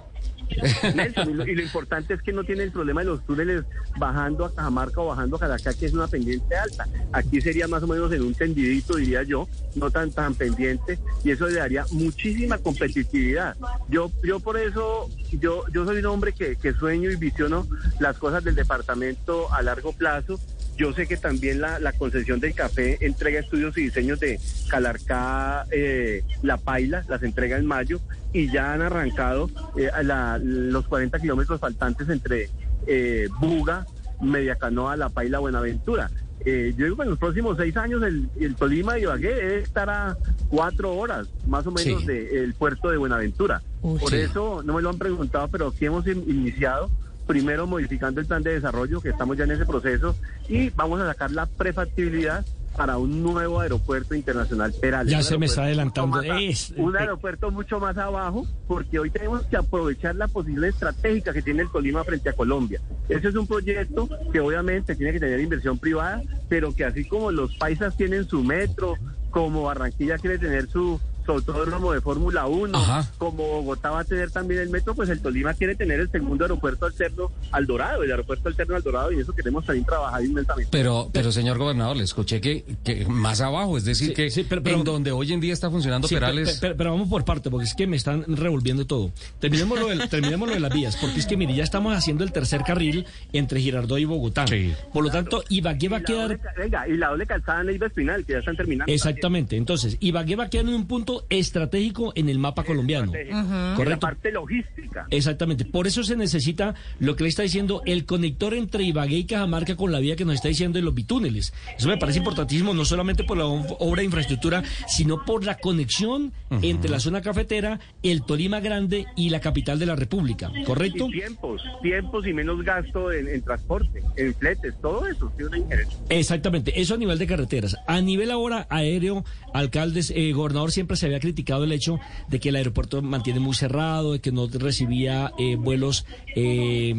Nelson, y, lo, y lo importante es que no tiene el problema de los túneles bajando a Cajamarca o bajando a Caracas, que es una pendiente alta. Aquí sería más o menos en un tendidito, diría yo, no tan tan pendiente, y eso le daría muchísima competitividad. Yo, yo por eso, yo, yo soy un hombre que, que sueño y visiono las cosas del departamento a largo plazo. Yo sé que también la, la concesión del café entrega estudios y diseños de Calarcá, eh, La Paila, las entrega en mayo y ya han arrancado eh, la- los 40 kilómetros faltantes entre eh, Buga, Mediacanoa, La Paila, Buenaventura. Eh, yo digo que en los próximos seis años el, el Tolima de Ibagué debe estar a cuatro horas más o menos Sí. del puerto de Buenaventura. Por Sí. eso no me lo han preguntado, pero aquí hemos in- iniciado primero modificando el plan de desarrollo, que estamos ya en ese proceso, y vamos a sacar la prefactibilidad para un nuevo aeropuerto internacional Perales. Ya se me está adelantando. Es- un eh, aeropuerto mucho más abajo, porque hoy tenemos que aprovechar la posición estratégica que tiene el Tolima frente a Colombia. Ese es un proyecto que obviamente tiene que tener inversión privada, pero que así como los paisas tienen su metro, como Barranquilla quiere tener su autódromo de Fórmula 1, Ajá. como Bogotá va a tener también el metro, pues el Tolima quiere tener el segundo aeropuerto alterno al Dorado, el aeropuerto alterno al Dorado, y eso queremos también trabajar inmensamente. Pero, pero señor gobernador, le escuché que, que más abajo, es decir, Sí, que sí, pero- pero- en donde hoy en día está funcionando Sí, Perales. pe- pe- Pero, vamos por parte, porque es que me están revolviendo todo. Terminemos lo, de, terminemos lo de las vías, porque es que, mire, ya estamos haciendo el tercer carril entre Girardot y Bogotá. Por lo tanto, Ibagué va a quedar... doble venga, y la doble calzada Neiva Espinal, que ya están terminando. Exactamente. Entonces, Ibagué va a quedar en un punto estratégico en el mapa colombiano. En la Correcto. parte logística. Exactamente. Por eso se necesita lo que le está diciendo el conector entre Ibagué y Cajamarca con la vía que nos está diciendo de los bitúneles. Eso me parece importantísimo, no solamente por la obra de infraestructura, sino por la conexión entre la zona cafetera, el Tolima Grande y la capital de la República. ¿Correcto? Y tiempos, tiempos y menos gasto en, en transporte, en fletes, todo eso tiene una injerencia. Exactamente, eso a nivel de carreteras. A nivel ahora aéreo, alcaldes, eh, gobernador siempre se había criticado el hecho de que el aeropuerto mantiene muy cerrado, de que no recibía eh, vuelos eh,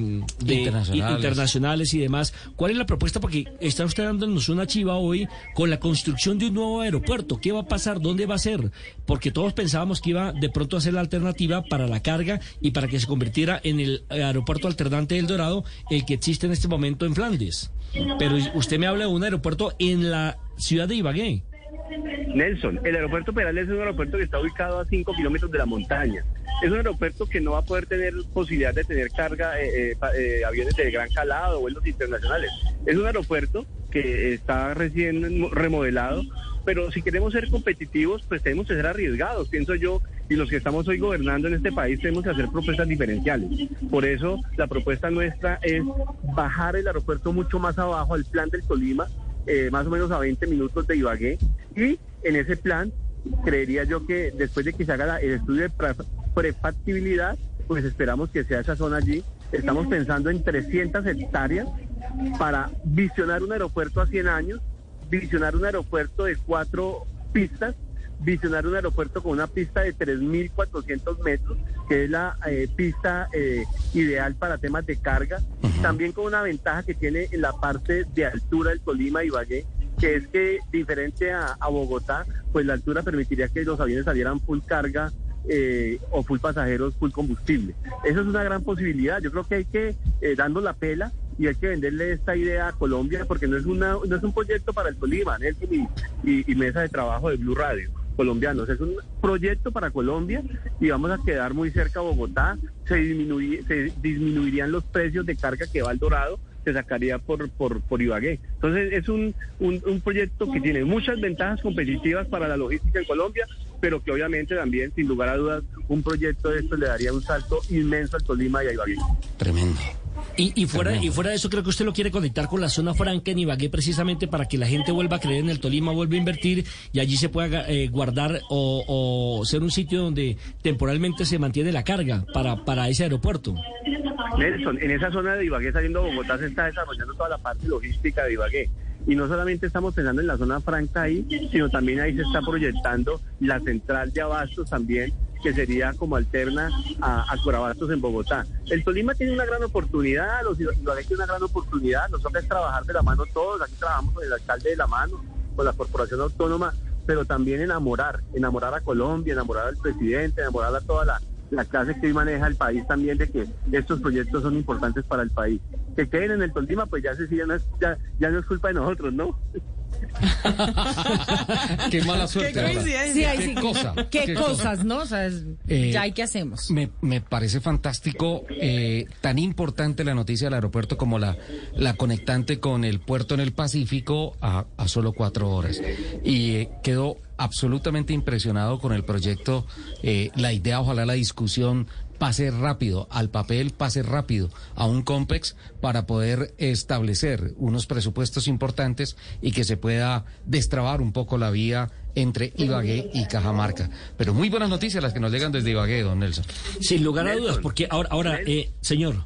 de- Internacionales. internacionales y demás. ¿Cuál es la propuesta? Porque está usted dándonos una chiva hoy con la construcción de un nuevo aeropuerto. ¿Qué va a pasar? ¿Dónde va a ser? Porque todos pensábamos que iba de pronto a ser la alternativa para la carga y para que se convirtiera en el aeropuerto alternante del Dorado, el que existe en este momento en Flandes. Pero usted me habla de un aeropuerto en la ciudad de Ibagué. Nelson, el aeropuerto Perales es un aeropuerto que está ubicado a 5 kilómetros de la montaña. Es un aeropuerto que no va a poder tener posibilidad de tener carga, eh, eh, eh, aviones de gran calado, vuelos internacionales. Es un aeropuerto que está recién remodelado, pero si queremos ser competitivos, pues tenemos que ser arriesgados, pienso yo, y los que estamos hoy gobernando en este país tenemos que hacer propuestas diferenciales. Por eso la propuesta nuestra es bajar el aeropuerto mucho más abajo al plan del Tolima, eh, más o menos a 20 minutos de Ibagué, y en ese plan creería yo que después de que se haga la- el estudio de pre- prefactibilidad, pues esperamos que sea esa zona allí. Estamos pensando en 300 hectáreas para visionar un aeropuerto a 100 años, visionar un aeropuerto de cuatro pistas, visionar un aeropuerto con una pista de 3.400 metros, que es la eh, pista eh, ideal para temas de carga, también con una ventaja que tiene en la parte de altura del Tolima y Ibagué, que es que diferente a, a Bogotá, pues la altura permitiría que los aviones salieran full carga eh, o full pasajeros, full combustible. Eso es una gran posibilidad. Yo creo que hay que eh, dando la pela y hay que venderle esta idea a Colombia porque no es una no es un proyecto para el Tolima, Nelson y, y- y mesa de trabajo de Blue Radio colombianos. Es un proyecto para Colombia y vamos a quedar muy cerca a Bogotá. Se, disminuye- se disminuirían los precios de carga que va al Dorado, se sacaría por, por, por Ibagué. Entonces es un, un, un proyecto que tiene muchas ventajas competitivas para la logística en Colombia, pero que obviamente también, sin lugar a dudas, un proyecto de esto le daría un salto inmenso al Tolima y a Ibagué. Tremendo. Y, y fuera, y fuera de eso, creo que usted lo quiere conectar con la zona franca en Ibagué precisamente para que la gente vuelva a creer en el Tolima, vuelva a invertir y allí se pueda eh, guardar o, o ser un sitio donde temporalmente se mantiene la carga para, para ese aeropuerto. Nelson, en esa zona de Ibagué saliendo de Bogotá se está desarrollando toda la parte logística de Ibagué. Y no solamente estamos pensando en la zona franca ahí, sino también ahí se está proyectando la central de abastos también, que sería como alterna a, a Corabastos en Bogotá. El Tolima tiene una gran oportunidad, los Ibagué tiene una gran oportunidad, nos toca es trabajar de la mano todos, aquí trabajamos con el alcalde de la mano, con la corporación autónoma, pero también enamorar, enamorar a Colombia, enamorar al presidente, enamorar a toda la, la clase que hoy maneja el país también de que estos proyectos son importantes para el país. Que queden en el Tolima, pues ya, se, ya, ya, ya no es culpa de nosotros, ¿no? Qué mala suerte. Qué coincidencia. Sí, sí. Qué cosa. ¿Qué, cosas, no? O sea, es- Eh, ya hay que hacemos. Me, me parece fantástico, eh, tan importante la noticia del aeropuerto como la, la conectante con el puerto en el Pacífico a, a solo cuatro horas. Y eh, quedó absolutamente impresionado con el proyecto, eh, la idea, ojalá la discusión pase rápido al papel, pase rápido a un COMPEX para poder establecer unos presupuestos importantes y que se pueda destrabar un poco la vía entre Ibagué y Cajamarca. Pero muy buenas noticias las que nos llegan desde Ibagué, don Nelson. Sin lugar a dudas, porque ahora, ahora eh, señor.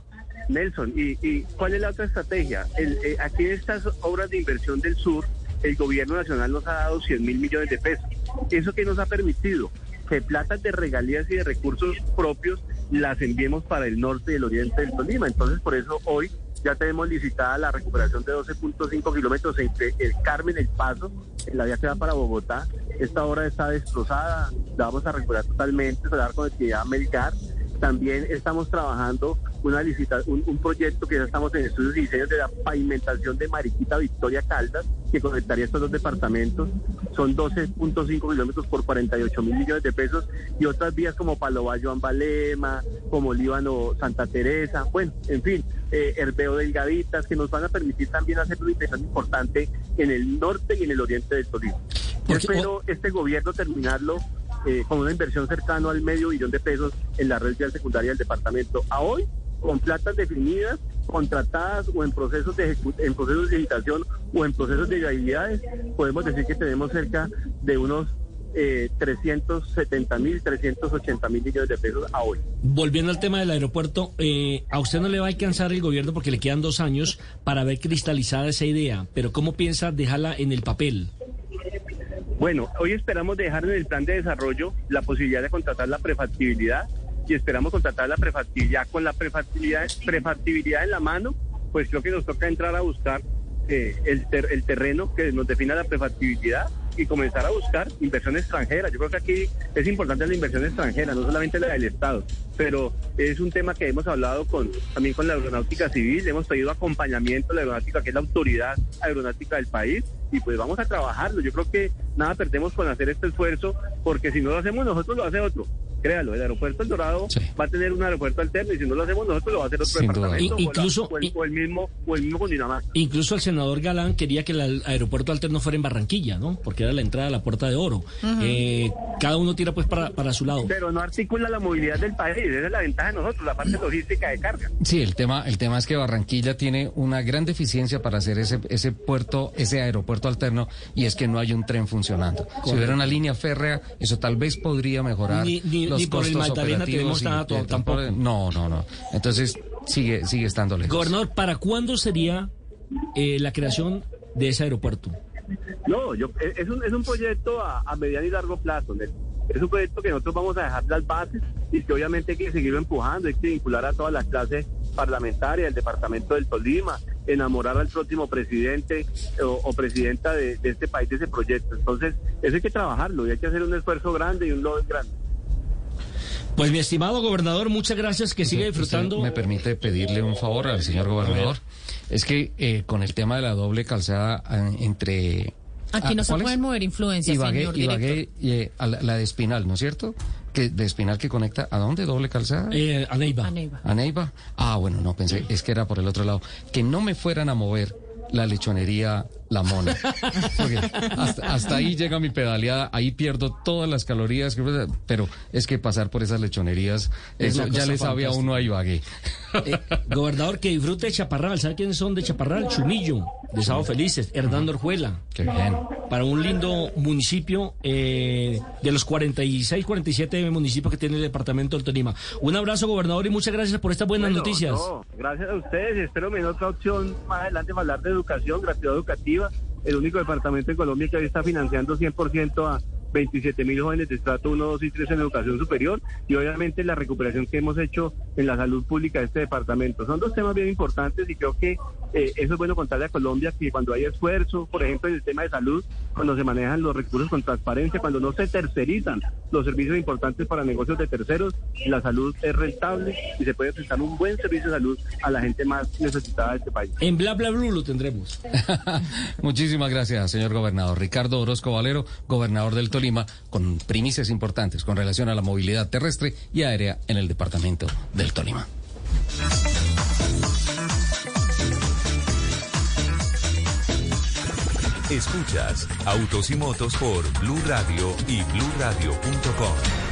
Nelson, ¿y, y cuál es la otra estrategia? El, eh, aquí en estas obras de inversión del sur, el gobierno nacional nos ha dado 100 mil millones de pesos. ¿Eso que nos ha permitido? Que platas de regalías y de recursos propios las enviemos para el norte y el oriente del Tolima. Entonces, por eso hoy ya tenemos licitada la recuperación de 12.5 kilómetros entre el Carmen, el Paso, en la vía que va para Bogotá. Esta obra está destrozada, la vamos a recuperar totalmente, se va a dar conectividad Melgar. También estamos trabajando una licita, un, un, proyecto que ya estamos en estudios y diseños de la pavimentación de Mariquita Victoria Caldas, que conectaría estos dos departamentos. Son 12.5 kilómetros por 48 mil millones de pesos y otras vías como Palo Bayo, Ambalema, como Líbano, Santa Teresa, bueno, en fin, eh, Herbeo Delgaditas, que nos van a permitir también hacer una inversión importante en el norte y en el oriente del Tolima. Yo espero este gobierno terminarlo eh, con una inversión cercana al medio billón de pesos en la red vial secundaria del departamento. A hoy, con platas definidas, contratadas o en procesos de en procesos de licitación o en procesos de viabilidades, podemos decir que tenemos cerca de unos eh, 370 mil, 380 mil millones de pesos a hoy. Volviendo al tema del aeropuerto, eh, a usted no le va a alcanzar el gobierno porque le quedan dos años para ver cristalizada esa idea, pero ¿cómo piensa dejarla en el papel? Bueno, hoy esperamos dejar en el plan de desarrollo la posibilidad de contratar la prefactibilidad y esperamos contratar la prefactibilidad. Con la prefactibilidad, prefactibilidad en la mano, pues creo que nos toca entrar a buscar eh, el, ter, el terreno que nos defina la prefactibilidad y comenzar a buscar inversión extranjera. Yo creo que aquí es importante la inversión extranjera, no solamente la del Estado, pero es un tema que hemos hablado con también con la aeronáutica civil, hemos pedido acompañamiento a la aeronáutica, que es la autoridad aeronáutica del país, y pues vamos a trabajarlo. Yo creo que nada perdemos con hacer este esfuerzo, porque si no lo hacemos nosotros, lo hace otro. Créalo, el aeropuerto El Dorado sí. va a tener un aeropuerto alterno y si no lo hacemos nosotros lo va a hacer otro Sin departamento. Incluso, o, la, o, el, o, el, mismo o el mismo Cundinamarca. Incluso el senador Galán quería que el aeropuerto alterno fuera en Barranquilla, ¿no? Porque era la entrada a la Puerta de Oro. Uh -huh. eh, cada uno tira pues para, para su lado. Pero no articula la movilidad del país, esa es la ventaja de nosotros, la parte logística de carga. Sí, el tema, el tema es que Barranquilla tiene una gran deficiencia para hacer ese, ese puerto, ese aeropuerto alterno, y es que no hay un tren funcionando. Correcto. Si hubiera una línea férrea, eso tal vez podría mejorar ni, ni, los ni por costos el Magdalena tenemos y, nada y, tampoco. No, no, no. Entonces sigue, sigue estando lejos. Gobernador, ¿para cuándo sería eh, la creación de ese aeropuerto? No, yo, es, un, es un proyecto a, a mediano y largo plazo. Es un proyecto que nosotros vamos a dejar las bases y que obviamente hay que seguirlo empujando, hay que vincular a todas las clases parlamentarias del departamento del Tolima, enamorar al próximo presidente o, o presidenta de, de, este país de ese proyecto. Entonces, eso hay que trabajarlo y hay que hacer un esfuerzo grande y un lobby grande. Pues mi estimado gobernador, muchas gracias, que siga disfrutando. ¿Me permite pedirle un favor al señor gobernador? Es que eh, con el tema de la doble calzada eh, entre... Aquí no se pueden mover influencias, Ibagué, señor Ibagué y, a la, la, de Espinal, ¿no es cierto? Que de Espinal que conecta, ¿a dónde doble calzada? Eh, a Neiva. A Neiva. A Neiva. Ah, bueno, no, pensé, es que era por el otro lado. Que no me fueran a mover la lechonería La Mona. Porque hasta, hasta, ahí llega mi pedaleada, ahí pierdo todas las calorías, pero es que pasar por esas lechonerías, es eso ya le sabe a uno a Ibagué. Eh, gobernador, que disfrute de Chaparral. ¿Sabe quiénes son de Chaparral? Chumillo, de Sábado Felices, Hernando Orjuela. Qué bien. Para un lindo municipio eh, de los 46, 47 municipios que tiene el departamento del Tolima. Un abrazo, gobernador, y muchas gracias por estas buenas bueno, noticias. No, gracias a ustedes espero en otra opción más adelante para hablar de educación, gratuidad educativa. El único departamento en Colombia que hoy está financiando 100% a 27 mil jóvenes de estrato 1, 2 y 3 en educación superior y obviamente la recuperación que hemos hecho en la salud pública de este departamento. Son dos temas bien importantes y creo que eh, eso es bueno contarle a Colombia que cuando hay esfuerzo, por ejemplo, en el tema de salud, cuando se manejan los recursos con transparencia, cuando no se tercerizan los servicios importantes para negocios de terceros, la salud es rentable y se puede prestar un buen servicio de salud a la gente más necesitada de este país. En Bla Bla Blue lo tendremos. Muchísimas gracias, señor gobernador. Ricardo Orozco Valero, gobernador del Tolima Con primicias importantes con relación a la movilidad terrestre y aérea en el departamento del Tolima. Escuchas Autos y Motos por Blue Radio y bluradio.com.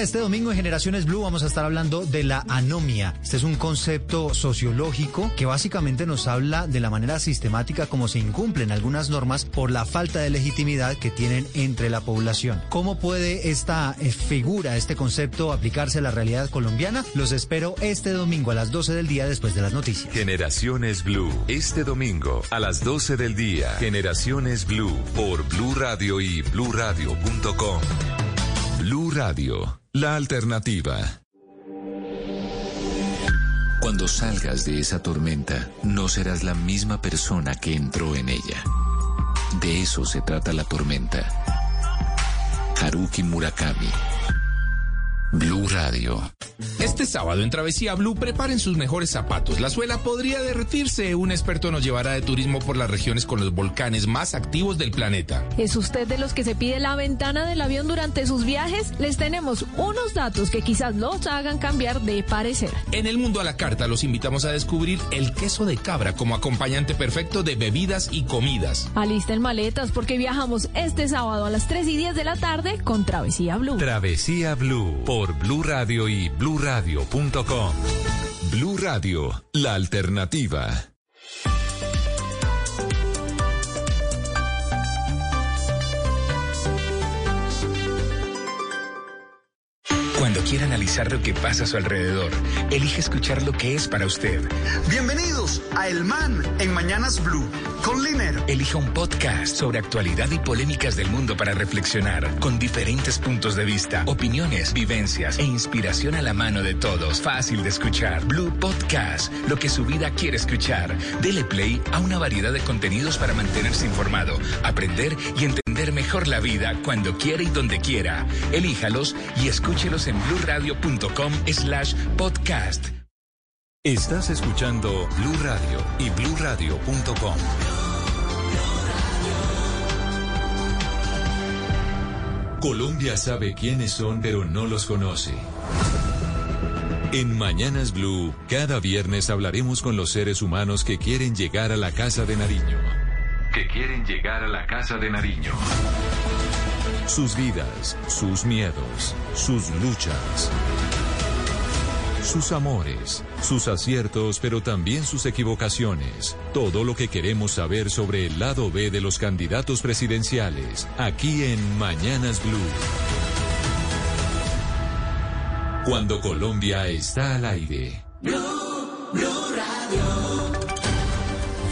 Este domingo en Generaciones Blue vamos a estar hablando de la anomia. Este es un concepto sociológico que básicamente nos habla de la manera sistemática como se incumplen algunas normas por la falta de legitimidad que tienen entre la población. ¿Cómo puede esta eh, figura, este concepto aplicarse a la realidad colombiana? Los espero este domingo a las 12 del día después de las noticias. Generaciones Blue, este domingo a las 12 del día. Generaciones Blue por Blue Radio y bluradio.com. Blue Radio, la alternativa. Cuando salgas de esa tormenta, no serás la misma persona que entró en ella. De eso se trata la tormenta. Haruki Murakami. Blue Radio. Este sábado en Travesía Blue preparen sus mejores zapatos. La suela podría derretirse. Un experto nos llevará de turismo por las regiones con los volcanes más activos del planeta. ¿Es usted de los que se pide la ventana del avión durante sus viajes? Les tenemos unos datos que quizás los hagan cambiar de parecer. En el mundo a la carta los invitamos a descubrir el queso de cabra como acompañante perfecto de bebidas y comidas. Alisten maletas porque viajamos este sábado a las 3 y 10 de la tarde con Travesía Blue. Travesía Blue por Blue Radio y bluradio.com. Blue Radio, la alternativa. Cuando quiera analizar lo que pasa a su alrededor, elige escuchar lo que es para usted. Bienvenidos a El Man en Mañanas Blue con Liner. Elija un podcast sobre actualidad y polémicas del mundo para reflexionar, con diferentes puntos de vista, opiniones, vivencias e inspiración a la mano de todos. Fácil de escuchar. Blue Podcast, lo que su vida quiere escuchar. Dele play a una variedad de contenidos para mantenerse informado, aprender y entender mejor la vida cuando quiera y donde quiera. Elíjalos y escúchelos en bluradio.com slash podcast. Estás escuchando Blue Radio y bluradio.com. Colombia sabe quiénes son, pero no los conoce. En Mañanas Blue, cada viernes hablaremos con los seres humanos que quieren llegar a la Casa de Nariño. Que quieren llegar a la Casa de Nariño. Sus vidas, sus miedos, sus luchas. Sus amores, sus aciertos, pero también sus equivocaciones. Todo lo que queremos saber sobre el lado B de los candidatos presidenciales, aquí en Mañanas Blue. Cuando Colombia está al aire.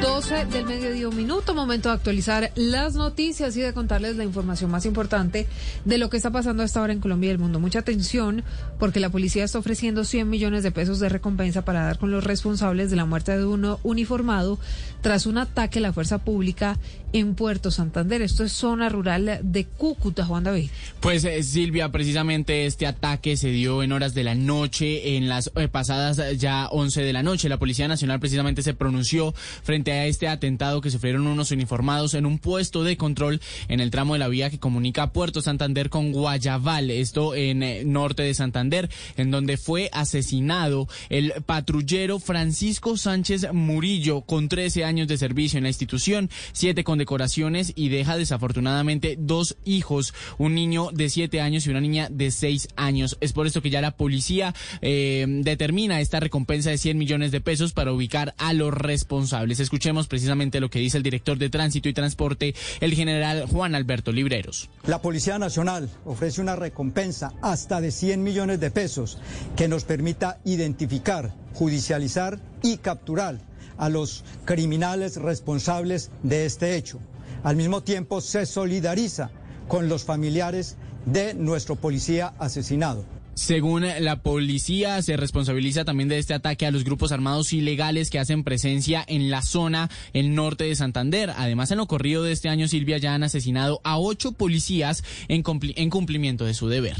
12 del mediodía, un minuto, momento de actualizar las noticias y de contarles la información más importante de lo que está pasando hasta ahora en Colombia y el mundo. Mucha atención porque la policía está ofreciendo 100 millones de pesos de recompensa para dar con los responsables de la muerte de uno uniformado tras un ataque a la fuerza pública en Puerto Santander. Esto es zona rural de Cúcuta, Juan David. Pues eh, Silvia, precisamente este ataque se dio en horas de la noche, en las eh, pasadas ya 11 de la noche. La Policía Nacional precisamente se pronunció frente a este atentado que sufrieron unos uniformados en un puesto de control en el tramo de la vía que comunica Puerto Santander con Guayabal, esto en eh, norte de Santander, en donde fue asesinado el patrullero Francisco Sánchez Murillo con 13 años de servicio en la institución, siete con decoraciones y deja desafortunadamente dos hijos, un niño de 7 años y una niña de 6 años. Es por esto que ya la policía eh, determina esta recompensa de 100 millones de pesos para ubicar a los responsables. Escuchemos precisamente lo que dice el director de Tránsito y Transporte, el general Juan Alberto Libreros. La Policía Nacional ofrece una recompensa hasta de 100 millones de pesos que nos permita identificar, judicializar y capturar a los criminales responsables de este hecho. Al mismo tiempo se solidariza con los familiares de nuestro policía asesinado. Según la policía, se responsabiliza también de este ataque a los grupos armados ilegales que hacen presencia en la zona, el norte de Santander. Además, en lo corrido de este año, Silvia ya han asesinado a ocho policías en, en cumplimiento de su deber.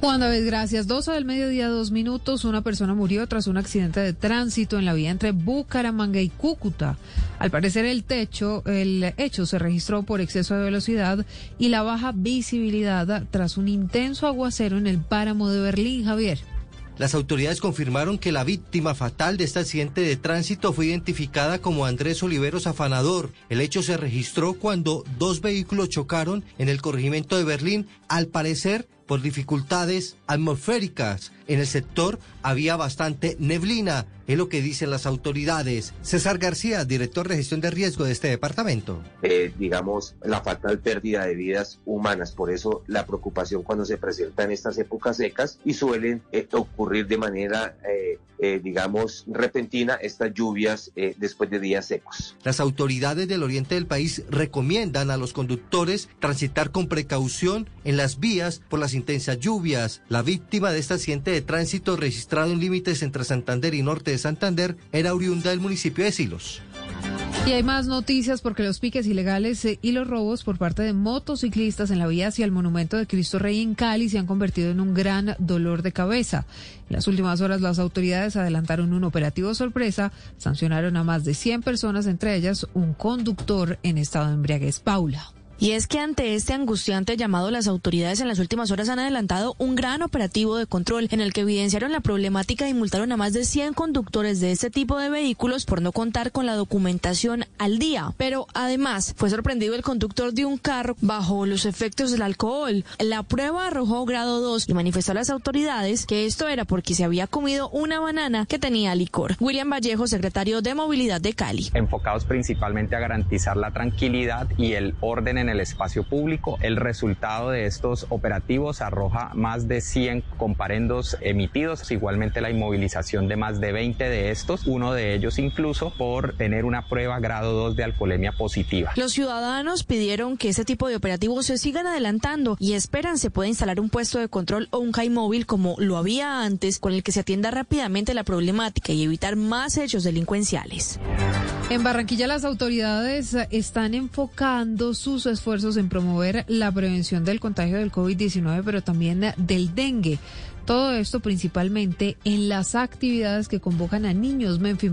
Juan David, gracias. 12 del mediodía, dos minutos. Una persona murió tras un accidente de tránsito en la vía entre Bucaramanga y Cúcuta. Al parecer, el techo, el hecho se registró por exceso de velocidad y la baja visibilidad tras un intenso aguacero en el páramo de Berlín, Javier. Las autoridades confirmaron que la víctima fatal de este accidente de tránsito fue identificada como Andrés Oliveros Afanador. El hecho se registró cuando dos vehículos chocaron en el corregimiento de Berlín, al parecer por dificultades atmosféricas. En el sector había bastante neblina, es lo que dicen las autoridades. César García, director de gestión de riesgo de este departamento. Eh, digamos, la fatal pérdida de vidas humanas. Por eso la preocupación cuando se presentan estas épocas secas y suelen eh, ocurrir de manera, eh, digamos, repentina estas lluvias después de días secos. Las autoridades del oriente del país recomiendan a los conductores transitar con precaución en las vías por las intensas lluvias. La víctima de este accidente de tránsito en límites entre Santander y norte de Santander era oriunda del municipio de Silos. Y hay más noticias porque los piques ilegales eh, y los robos por parte de motociclistas en la vía hacia el monumento de Cristo Rey en Cali se han convertido en un gran dolor de cabeza. En las últimas horas las autoridades adelantaron un operativo sorpresa, sancionaron a más de 100 personas, entre ellas un conductor en estado de embriaguez. Paula. Y es que ante este angustiante llamado, las autoridades en las últimas horas han adelantado un gran operativo de control en el que evidenciaron la problemática y multaron a más de 100 conductores de este tipo de vehículos por no contar con la documentación al día. Pero además fue sorprendido el conductor de un carro bajo los efectos del alcohol. La prueba arrojó grado 2 y manifestó a las autoridades que esto era porque se había comido una banana que tenía licor. William Vallejo, secretario de Movilidad de Cali. Enfocados principalmente a garantizar la tranquilidad y el orden en el espacio público. El resultado de estos operativos arroja más de 100 comparendos emitidos, igualmente la inmovilización de más de 20 de estos, uno de ellos incluso por tener una prueba grado 2 de alcoholemia positiva. Los ciudadanos pidieron que este tipo de operativos se sigan adelantando y esperan se pueda instalar un puesto de control o un CAI móvil como lo había antes, con el que se atienda rápidamente la problemática y evitar más hechos delincuenciales. En Barranquilla las autoridades están enfocando sus esfuerzos en promover la prevención del contagio del COVID-19, pero también del dengue. Todo esto principalmente en las actividades que convocan a niños Menfis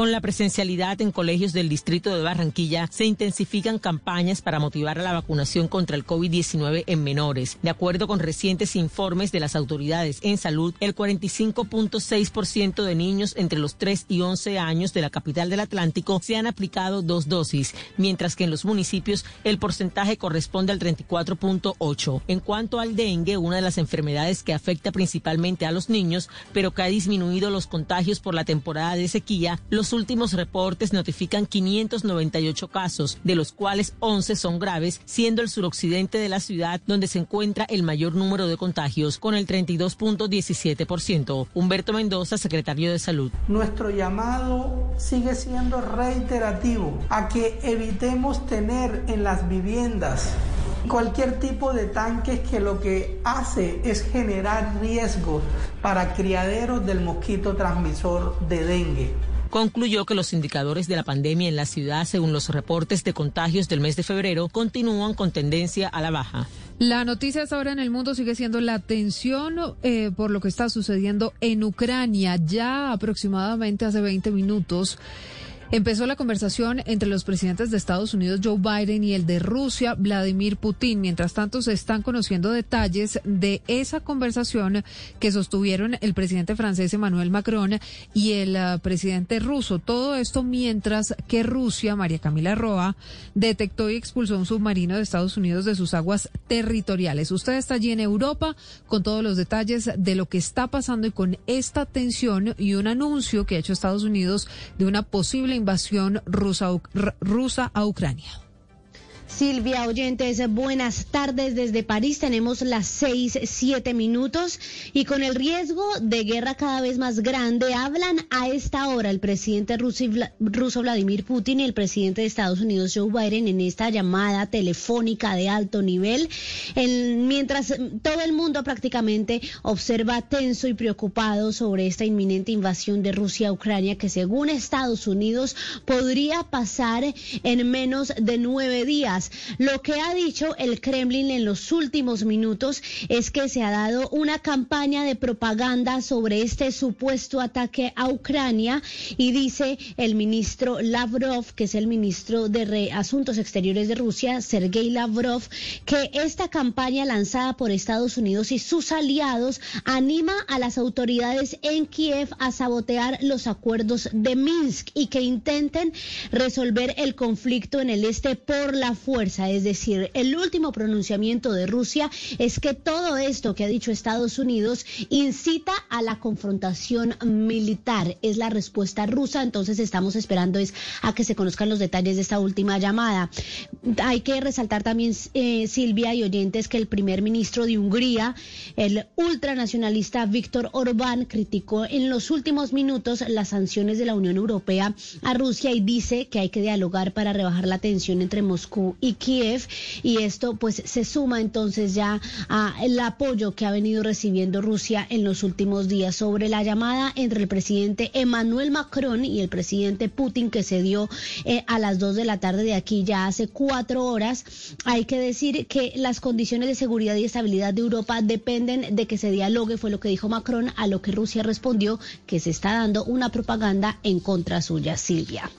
Con la presencialidad en colegios del distrito de Barranquilla, se intensifican campañas para motivar a la vacunación contra el COVID-19 en menores. De acuerdo con recientes informes de las autoridades en salud, el 45.6% de niños entre los 3 y 11 años de la capital del Atlántico se han aplicado dos dosis, mientras que en los municipios el porcentaje corresponde al 34.8. En cuanto al dengue, una de las enfermedades que afecta principalmente a los niños, pero que ha disminuido los contagios por la temporada de sequía, los últimos reportes notifican 598 casos, de los cuales 11 son graves, siendo el suroccidente de la ciudad donde se encuentra el mayor número de contagios, con el 32.17%. Humberto Mendoza, secretario de Salud. Nuestro llamado sigue siendo reiterativo a que evitemos tener en las viviendas cualquier tipo de tanques que lo que hace es generar riesgos para criaderos del mosquito transmisor de dengue concluyó que los indicadores de la pandemia en la ciudad, según los reportes de contagios del mes de febrero, continúan con tendencia a la baja. La noticia hasta ahora en el mundo sigue siendo la tensión eh, por lo que está sucediendo en Ucrania. Ya aproximadamente hace 20 minutos. Empezó la conversación entre los presidentes de Estados Unidos, Joe Biden, y el de Rusia, Vladimir Putin. Mientras tanto, se están conociendo detalles de esa conversación que sostuvieron el presidente francés Emmanuel Macron y el uh, presidente ruso. Todo esto mientras que Rusia, María Camila Roa, detectó y expulsó un submarino de Estados Unidos de sus aguas territoriales. Usted está allí en Europa con todos los detalles de lo que está pasando y con esta tensión y un anuncio que ha hecho Estados Unidos de una posible invasión rusa, rusa a Ucrania. Silvia Oyentes, buenas tardes desde París. Tenemos las seis, siete minutos y con el riesgo de guerra cada vez más grande, hablan a esta hora el presidente ruso, Vladimir Putin y el presidente de Estados Unidos Joe Biden en esta llamada telefónica de alto nivel, en, mientras todo el mundo prácticamente observa tenso y preocupado sobre esta inminente invasión de Rusia a Ucrania que según Estados Unidos podría pasar en menos de nueve días. Lo que ha dicho el Kremlin en los últimos minutos es que se ha dado una campaña de propaganda sobre este supuesto ataque a Ucrania y dice el ministro Lavrov, que es el ministro de Asuntos Exteriores de Rusia, Sergei Lavrov, que esta campaña lanzada por Estados Unidos y sus aliados anima a las autoridades en Kiev a sabotear los acuerdos de Minsk y que intenten resolver el conflicto en el este por la fuerza. Es decir, el último pronunciamiento de Rusia es que todo esto que ha dicho Estados Unidos incita a la confrontación militar. Es la respuesta rusa, entonces estamos esperando es a que se conozcan los detalles de esta última llamada. Hay que resaltar también, eh, Silvia y oyentes, que el primer ministro de Hungría, el ultranacionalista Víctor Orbán, criticó en los últimos minutos las sanciones de la Unión Europea a Rusia y dice que hay que dialogar para rebajar la tensión entre Moscú y Kiev y esto pues se suma entonces ya al apoyo que ha venido recibiendo Rusia en los últimos días sobre la llamada entre el presidente Emmanuel Macron y el presidente Putin que se dio eh, a las dos de la tarde de aquí ya hace cuatro horas. Hay que decir que las condiciones de seguridad y estabilidad de Europa dependen de que se dialogue, fue lo que dijo Macron, a lo que Rusia respondió que se está dando una propaganda en contra suya, Silvia.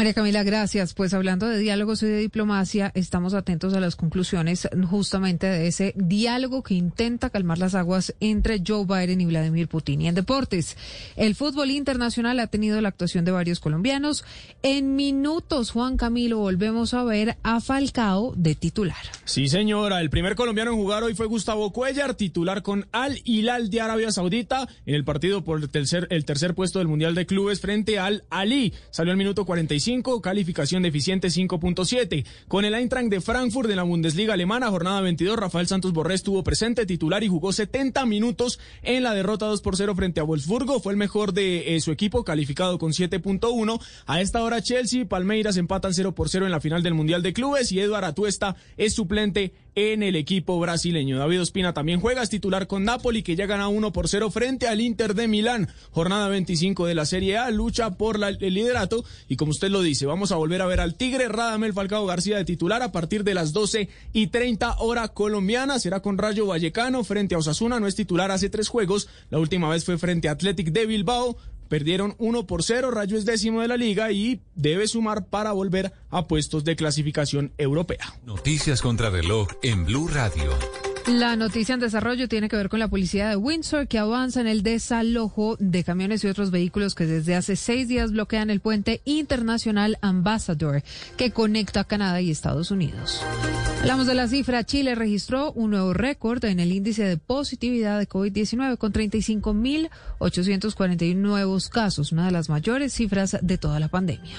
María Camila, gracias. Pues hablando de diálogos y de diplomacia, estamos atentos a las conclusiones justamente de ese diálogo que intenta calmar las aguas entre Joe Biden y Vladimir Putin. Y en deportes, el fútbol internacional ha tenido la actuación de varios colombianos. En minutos, Juan Camilo, volvemos a ver a Falcao de titular. Sí, señora. El primer colombiano en jugar hoy fue Gustavo Cuellar, titular con Al Hilal de Arabia Saudita en el partido por el tercer, el tercer puesto del Mundial de Clubes frente al Ali. Salió al minuto 45 calificación deficiente 5.7. Con el Eintracht de Frankfurt de la Bundesliga alemana, jornada 22, Rafael Santos Borré estuvo presente, titular y jugó 70 minutos en la derrota 2 por 0 frente a Wolfsburgo. Fue el mejor de eh, su equipo, calificado con 7.1. A esta hora Chelsea y Palmeiras empatan 0 por 0 en la final del Mundial de Clubes y Eduard Atuesta es suplente en el equipo brasileño. David Ospina también juega, es titular con Napoli, que ya gana 1 por 0 frente al Inter de Milán. Jornada 25 de la Serie A, lucha por el liderato. Y como usted lo dice, vamos a volver a ver al Tigre Radamel Falcao García de titular a partir de las 12 y 30 hora colombiana. Será con Rayo Vallecano frente a Osasuna, no es titular hace tres juegos. La última vez fue frente a Athletic de Bilbao. Perdieron 1 por 0, Rayo es décimo de la liga y debe sumar para volver a puestos de clasificación europea. Noticias contra reloj en Blue Radio. La noticia en desarrollo tiene que ver con la policía de Windsor que avanza en el desalojo de camiones y otros vehículos que desde hace seis días bloquean el puente internacional Ambassador que conecta a Canadá y Estados Unidos. Hablamos de la cifra. Chile registró un nuevo récord en el índice de positividad de COVID-19 con 35.841 nuevos casos, una de las mayores cifras de toda la pandemia.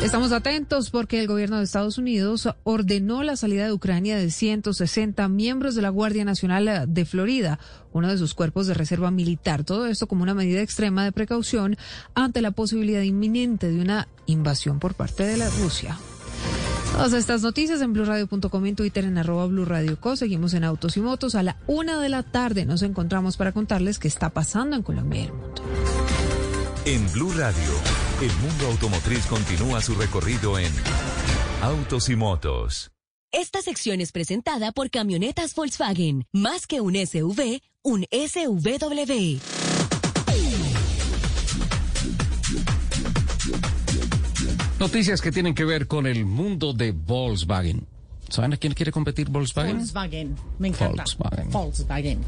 Estamos atentos porque el gobierno de Estados Unidos ordenó la salida de Ucrania de 160 miembros de la Guardia Nacional de Florida, uno de sus cuerpos de reserva militar. Todo esto como una medida extrema de precaución ante la posibilidad inminente de una invasión por parte de la Rusia. Todas estas noticias en blurradio.com en Twitter en arroba blurradioco. Seguimos en Autos y Motos. A la una de la tarde nos encontramos para contarles qué está pasando en Colombia y el mundo. En Blue Radio, el mundo automotriz continúa su recorrido en Autos y Motos. Esta sección es presentada por Camionetas Volkswagen. Más que un SUV, un SUVW. Noticias que tienen que ver con el mundo de Volkswagen. ¿Saben a quién quiere competir Volkswagen? Volkswagen, me encanta. Volkswagen. Volkswagen.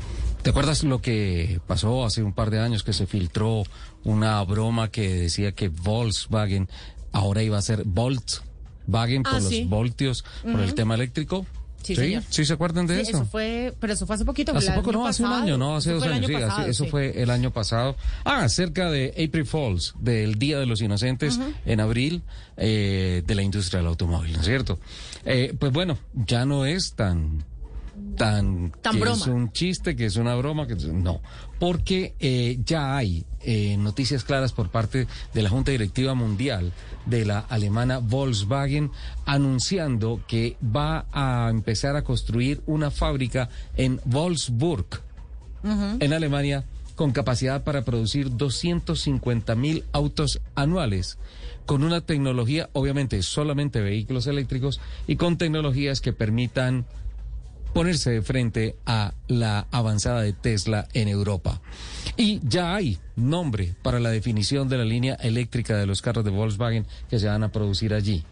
¿Te acuerdas lo que pasó hace un par de años que se filtró una broma que decía que Volkswagen ahora iba a ser Volkswagen por Ah, los sí. voltios, por el tema eléctrico? Sí, señor. ¿Sí se acuerdan de Sí, eso? fue, pero eso fue hace poquito. Hace poco, no, hace un año, no, hace dos años, sí, hace- eso sí. fue el año pasado. Ah, acerca de April Falls, del Día de los Inocentes en abril eh, de la industria del automóvil, ¿no es cierto? Eh, pues bueno, ya no es tan tan, Tan que broma. es un chiste, que es una broma, que no, porque eh, ya hay eh, noticias claras por parte de la Junta Directiva Mundial de la alemana Volkswagen anunciando que va a empezar a construir una fábrica en Wolfsburg, en Alemania, con capacidad para producir 250 mil autos anuales, con una tecnología, obviamente solamente vehículos eléctricos, y con tecnologías que permitan ponerse de frente a la avanzada de Tesla en Europa. Y ya hay nombre para la definición de la línea eléctrica de los carros de Volkswagen que se van a producir allí.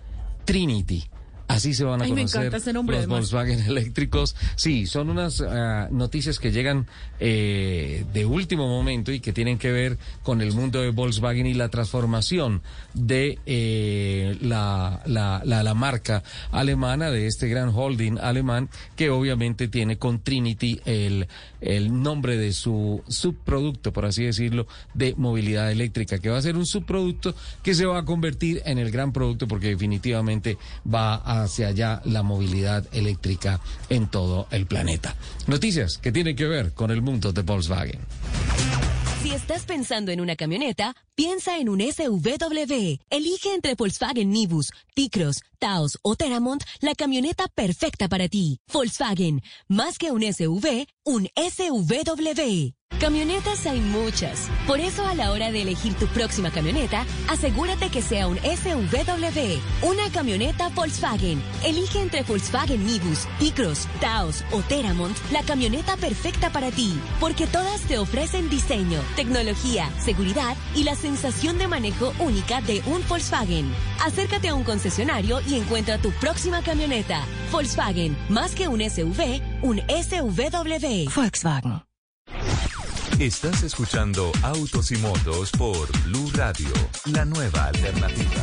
Trinity. Así se van a Ay, conocer encanta ese nombre, los además. Volkswagen eléctricos. Sí, son unas ah, noticias que llegan eh, de último momento y que tienen que ver con el mundo de Volkswagen y la transformación de eh, la, la, la, la marca alemana, de este gran holding alemán, que obviamente tiene con Trinity el, el nombre de su subproducto, por así decirlo, de movilidad eléctrica, que va a ser un subproducto que se va a convertir en el gran producto porque definitivamente va hacia allá la movilidad eléctrica en todo el planeta. Noticias que tienen que ver con el mundo de Volkswagen. Si estás pensando en una camioneta, piensa en un SUVW. Elige entre Volkswagen Nibus, T-Cross, Taos o Teramont la camioneta perfecta para ti. Volkswagen, más que un SUV, un SUVW. Camionetas hay muchas. Por eso a la hora de elegir tu próxima camioneta, asegúrate que sea un SUVW, una camioneta Volkswagen. Elige entre Volkswagen Nibus, T-Cross, Taos o Teramont la camioneta perfecta para ti, porque todas te ofrecen diseño, tecnología, seguridad y la sensación de manejo única de un Volkswagen. Acércate a un concesionario y encuentra tu próxima camioneta. Volkswagen, más que un SUV, un SUVW. Volkswagen. Estás escuchando Autos y Motos por Blue Radio, la nueva alternativa.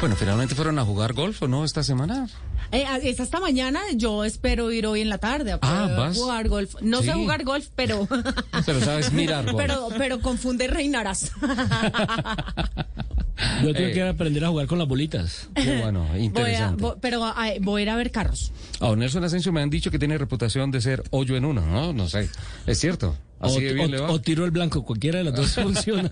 Bueno, finalmente fueron a jugar golf o no esta semana. Eh, ah, es hasta mañana, yo espero ir hoy en la tarde a Ah, jugar golf. No sé jugar golf, pero... Pero sabes mirar golf. pero, pero confunde reinarás. Yo tengo Eh. que aprender a jugar con las bolitas. Qué bueno, Voy a, interesante. pero voy a ir a ver carros. A don Nelson Asensio me han dicho que tiene reputación de ser hoyo en uno, ¿no? No sé. Es cierto. Así O, de bien le va. o- o tiro el blanco, cualquiera de las dos funciona.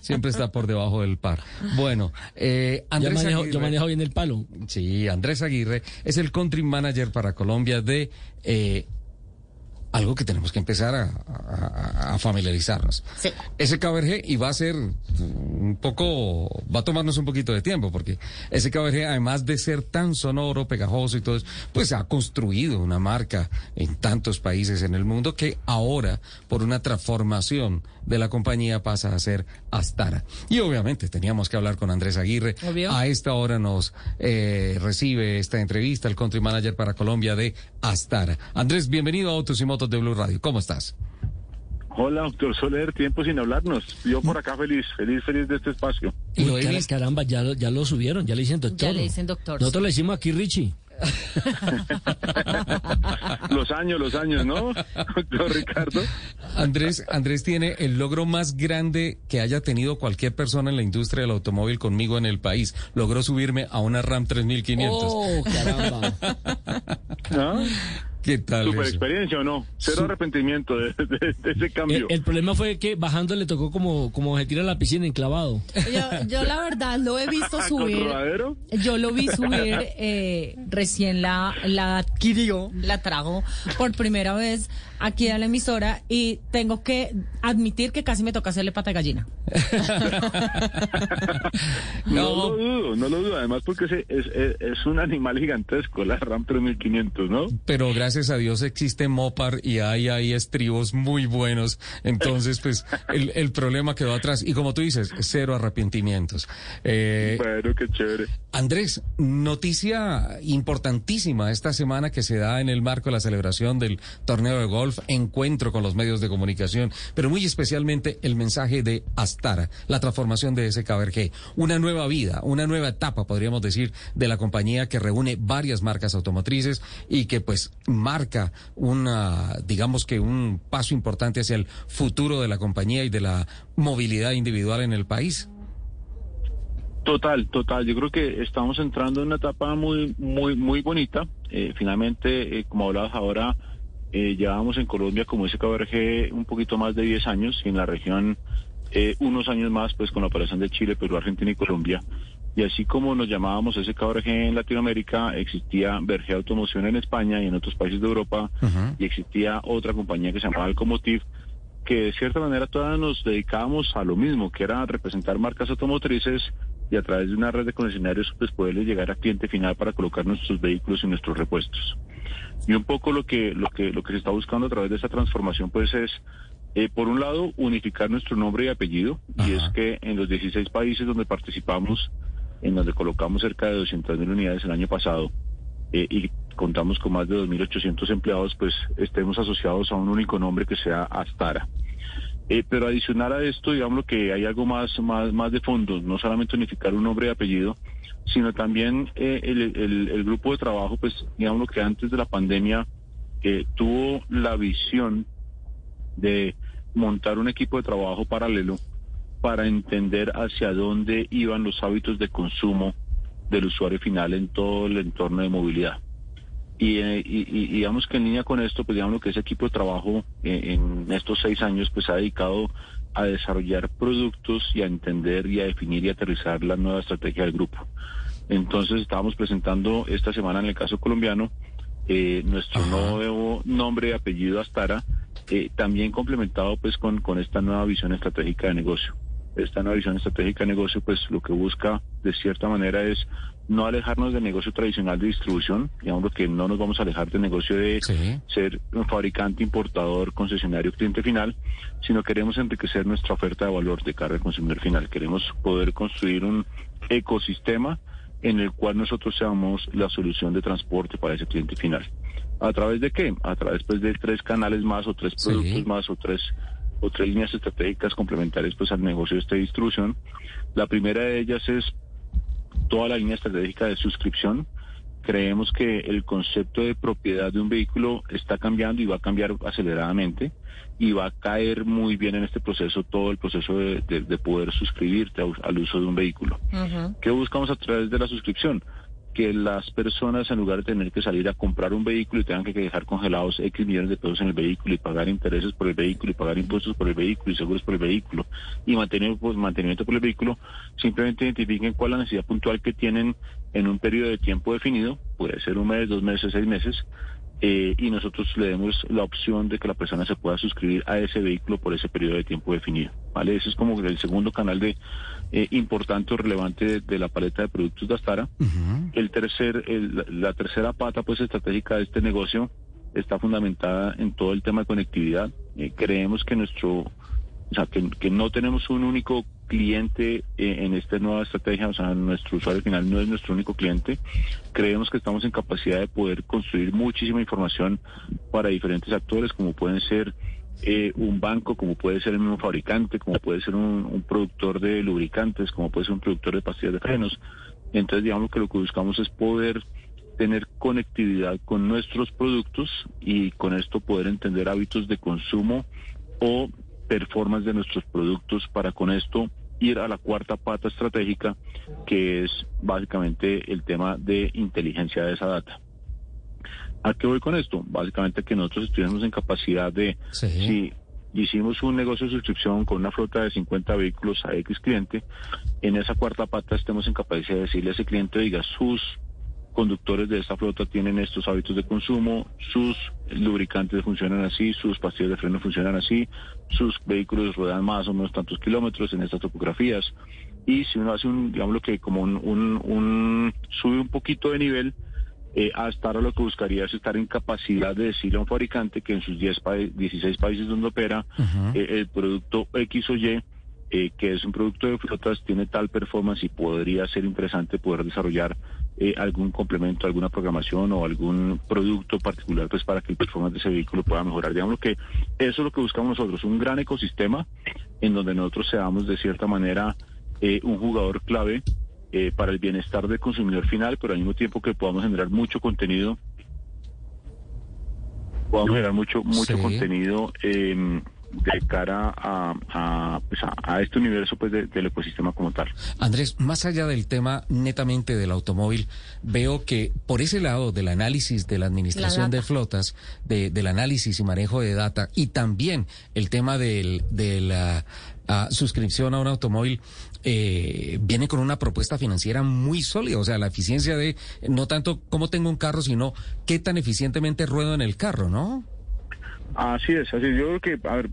Siempre está por debajo del par. Bueno, eh, Andrés manejo- Aguirre. yo manejo bien el palo. Sí, Andrés Aguirre es el country manager para Colombia de eh, algo que tenemos que empezar a, a- a familiarizarnos. Sí. Ese KBRG y va a ser un poco, va a tomarnos un poquito de tiempo porque ese KBRG además de ser tan sonoro, pegajoso y todo eso, pues ha construido una marca en tantos países en el mundo que ahora por una transformación de la compañía pasa a ser Astara. Y obviamente teníamos que hablar con Andrés Aguirre. Obvio. A esta hora nos eh, recibe esta entrevista el country manager para Colombia de Astara. Andrés, bienvenido a Autos y Motos de Blue Radio. ¿Cómo estás? Hola, doctor Soler, tiempo sin hablarnos. Yo por acá feliz, feliz, feliz de este espacio. Uy, cara- caramba, ya, lo- ya lo subieron, ya le dicen doctor. Ya le dicen doctor. Nosotros le decimos aquí Richie. Los años, los años, ¿no? Doctor Ricardo. Andrés, Andrés tiene el logro más grande que haya tenido cualquier persona en la industria del automóvil conmigo en el país. Logró subirme a una RAM 3500. Oh, caramba. ¿Ah? ¿Qué tal Super eso? experiencia o no? Cero Su- arrepentimiento de, de- de ese cambio. El, el problema fue que bajando le tocó como, como se tira a la piscina enclavado. Yo, yo la verdad lo he visto subir. Yo lo vi subir eh, recién la, la adquirió, la trajo por primera vez aquí a la emisora y tengo que admitir que casi me toca hacerle pata de gallina. No, lo dudo, no lo dudo. Además porque es, es un animal gigantesco, la RAM 3500, ¿no? Pero gracias a Dios existe Mopar y hay ahí estribos muy buenos. Entonces, pues, el, el problema quedó atrás. Y como tú dices, cero arrepentimientos. Eh, Bueno, qué chévere. Andrés, noticia importantísima esta semana que se da en el marco de la celebración del torneo de golf, encuentro con los medios de comunicación, pero muy especialmente el mensaje de Astara, la transformación de SKBRG, una nueva vida, una nueva etapa, podríamos decir, de la compañía que reúne varias marcas automotrices y que pues marca una, digamos que un paso importante hacia el futuro de la compañía y de la movilidad individual en el país. Total, total. Yo creo que estamos entrando en una etapa muy, muy, muy bonita. Eh, finalmente, eh, como hablabas ahora, eh, llevamos en Colombia como ese KBRG un poquito más de 10 años y en la región eh, unos años más pues con la operación de Chile, Perú, Argentina y Colombia. Y así como nos llamábamos SKRG en Latinoamérica, existía Verge Automoción en España y en otros países de Europa, y existía otra compañía que se llamaba Alcomotiv, que de cierta manera todas nos dedicábamos a lo mismo, que era representar marcas automotrices y a través de una red de concesionarios pues poderles llegar al cliente final para colocar nuestros vehículos y nuestros repuestos. Y un poco lo que lo que lo que se está buscando a través de esta transformación pues es eh, por un lado unificar nuestro nombre y apellido y es que en los 16 países donde participamos en donde colocamos cerca de 200.000 unidades el año pasado eh, y contamos con más de 2.800 empleados, pues estemos asociados a un único nombre que sea Astara. Eh, pero adicional a esto, digamos que hay algo más, más, más de fondo, no solamente unificar un nombre y apellido, sino también eh, el, grupo de trabajo, pues digamos que antes de la pandemia tuvo la visión de montar un equipo de trabajo paralelo para entender hacia dónde iban los hábitos de consumo del usuario final en todo el entorno de movilidad. Y, eh, digamos que en línea con esto, pues digamos que ese equipo de trabajo eh, en estos seis años pues ha dedicado a desarrollar productos y a entender y a definir y aterrizar la nueva estrategia del grupo. Entonces estábamos presentando esta semana en el caso colombiano eh, nuestro nuevo nombre y apellido Astara, también complementado pues con, con esta nueva visión estratégica de negocio esta nueva visión estratégica de negocio, pues lo que busca de cierta manera es no alejarnos del negocio tradicional de distribución, digamos que no nos vamos a alejar del negocio de ser un fabricante, importador, concesionario, cliente final, sino queremos enriquecer nuestra oferta de valor de carga al consumidor final. Queremos poder construir un ecosistema en el cual nosotros seamos la solución de transporte para ese cliente final. ¿A través de qué? A través pues, de tres canales más o tres productos más o tres otras líneas estratégicas complementarias pues al negocio de esta distribución. La primera de ellas es toda la línea estratégica de suscripción. Creemos que el concepto de propiedad de un vehículo está cambiando y va a cambiar aceleradamente y va a caer muy bien en este proceso todo el proceso de, poder suscribirte al uso de un vehículo. ¿Qué buscamos a través de la suscripción? Que las personas en lugar de tener que salir a comprar un vehículo y tengan que dejar congelados X millones de pesos en el vehículo y pagar intereses por el vehículo y pagar impuestos por el vehículo y seguros por el vehículo y mantener, pues, mantenimiento por el vehículo, simplemente identifiquen cuál es la necesidad puntual que tienen en un periodo de tiempo definido, puede ser un mes, dos meses, seis meses, eh, y nosotros le demos la opción de que la persona se pueda suscribir a ese vehículo por ese periodo de tiempo definido. ¿Vale? Ese es como el segundo canal de eh, importante o relevante de, la paleta de productos de Astara. El tercer, la tercera pata pues estratégica de este negocio está fundamentada en todo el tema de conectividad. Eh, creemos que nuestro, o sea, que, que no tenemos un único cliente eh, en esta nueva estrategia, o sea, nuestro usuario final no es nuestro único cliente. Creemos que estamos en capacidad de poder construir muchísima información para diferentes actores, como pueden ser eh, un banco, como puede ser el mismo fabricante, como puede ser un, productor de lubricantes, como puede ser un productor de pastillas de frenos. Entonces, digamos que lo que buscamos es poder tener conectividad con nuestros productos y con esto poder entender hábitos de consumo o performance de nuestros productos para con esto ir a la cuarta pata estratégica, que es básicamente el tema de inteligencia de esa data. ¿A qué voy con esto? Básicamente que nosotros estuviéramos en capacidad de, si hicimos un negocio de suscripción con una flota de 50 vehículos a X cliente, en esa cuarta pata estemos en capacidad de decirle a ese cliente, diga, sus conductores de esta flota tienen estos hábitos de consumo, sus lubricantes funcionan así, sus pastillas de freno funcionan así, sus vehículos ruedan más o menos tantos kilómetros en estas topografías. Y si uno hace un, digamos lo que como un, un sube un poquito de nivel, eh, hasta ahora lo que buscaría es estar en capacidad de decirle a un fabricante que en sus 10 16 países donde opera eh, el producto X o Y, eh, que es un producto de flotas, tiene tal performance y podría ser interesante poder desarrollar algún complemento, alguna programación o algún producto particular pues para que el performance de ese vehículo pueda mejorar. Digamos que eso es lo que buscamos nosotros, un gran ecosistema en donde nosotros seamos de cierta manera un jugador clave eh, para el bienestar del consumidor final, pero al mismo tiempo que podamos generar mucho contenido, podamos generar mucho mucho contenido, em, de cara a, a, pues a, a este universo pues de- del ecosistema como tal. Andrés, más allá del tema netamente del automóvil, veo que por ese lado del análisis de la administración La de flotas, de, del análisis y manejo de data, y también el tema del, de la ah, suscripción a un automóvil, eh, viene con una propuesta financiera muy sólida. O sea, la eficiencia de no tanto cómo tengo un carro, sino qué tan eficientemente ruedo en el carro, ¿no? Así es, así es. Yo creo que, a ver,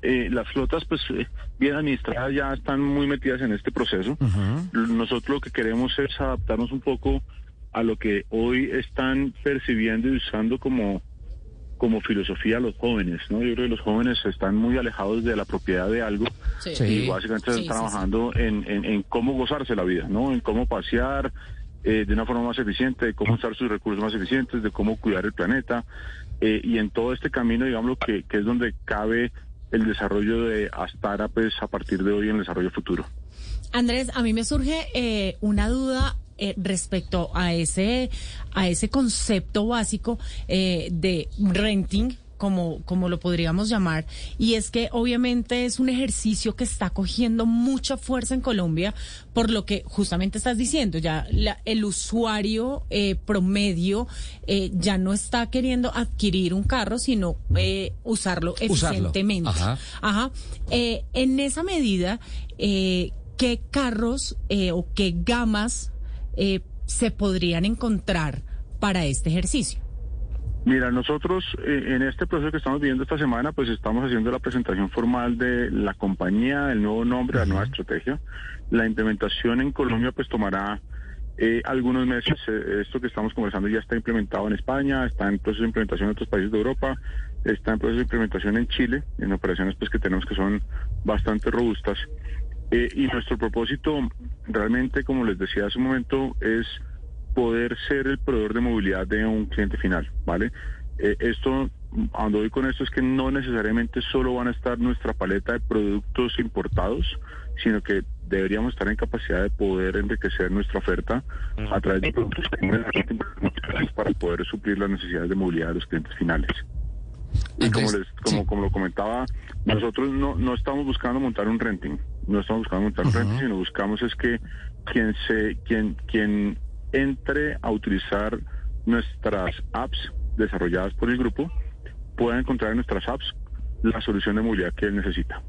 eh, las flotas, pues, eh, bien administradas ya están muy metidas en este proceso. Nosotros lo que queremos es adaptarnos un poco a lo que hoy están percibiendo y usando como, como filosofía los jóvenes, ¿no? Yo creo que los jóvenes están muy alejados de la propiedad de algo Sí. y básicamente Sí, están sí, trabajando En, en, en cómo gozarse la vida, ¿no? En cómo pasear eh, de una forma más eficiente, de cómo usar sus recursos más eficientes, de cómo cuidar el planeta. Eh, y en todo este camino, digamos, que, que es donde cabe el desarrollo de Astara, pues a partir de hoy en el desarrollo futuro. Andrés, a mí me surge eh, una duda eh, respecto a ese, a ese concepto básico eh, de renting. Como, como lo podríamos llamar, y es que obviamente es un ejercicio que está cogiendo mucha fuerza en Colombia, por lo que justamente estás diciendo, ya la- el usuario eh, promedio eh, ya no está queriendo adquirir un carro, sino eh, usarlo Usarlo. eficientemente. Ajá. Ajá. En esa medida, ¿qué carros o qué gamas eh, se podrían encontrar para este ejercicio? Mira, nosotros eh, en este proceso que estamos viviendo esta semana, pues estamos haciendo la presentación formal de la compañía, el nuevo nombre, la nueva estrategia. La implementación en Colombia pues tomará eh, algunos meses. Eh, esto que estamos conversando ya está implementado en España, está en proceso de implementación en otros países de Europa, está en proceso de implementación en Chile, en operaciones pues que tenemos que son bastante robustas. Eh, y nuestro propósito realmente, como les decía hace un momento, es poder ser el proveedor de movilidad de un cliente final, ¿vale? Eh, esto, donde voy con esto es que no necesariamente solo van a estar nuestra paleta de productos importados, sino que deberíamos estar en capacidad de poder enriquecer nuestra oferta a través de productos que tengan para poder suplir las necesidades de movilidad de los clientes finales. Y como, les, como, como lo comentaba, nosotros no, no estamos buscando montar un renting, no estamos buscando montar un renting, sino buscamos es que quien se, quien, quien entre a utilizar nuestras apps desarrolladas por el grupo pueda encontrar en nuestras apps la solución de movilidad que él necesita.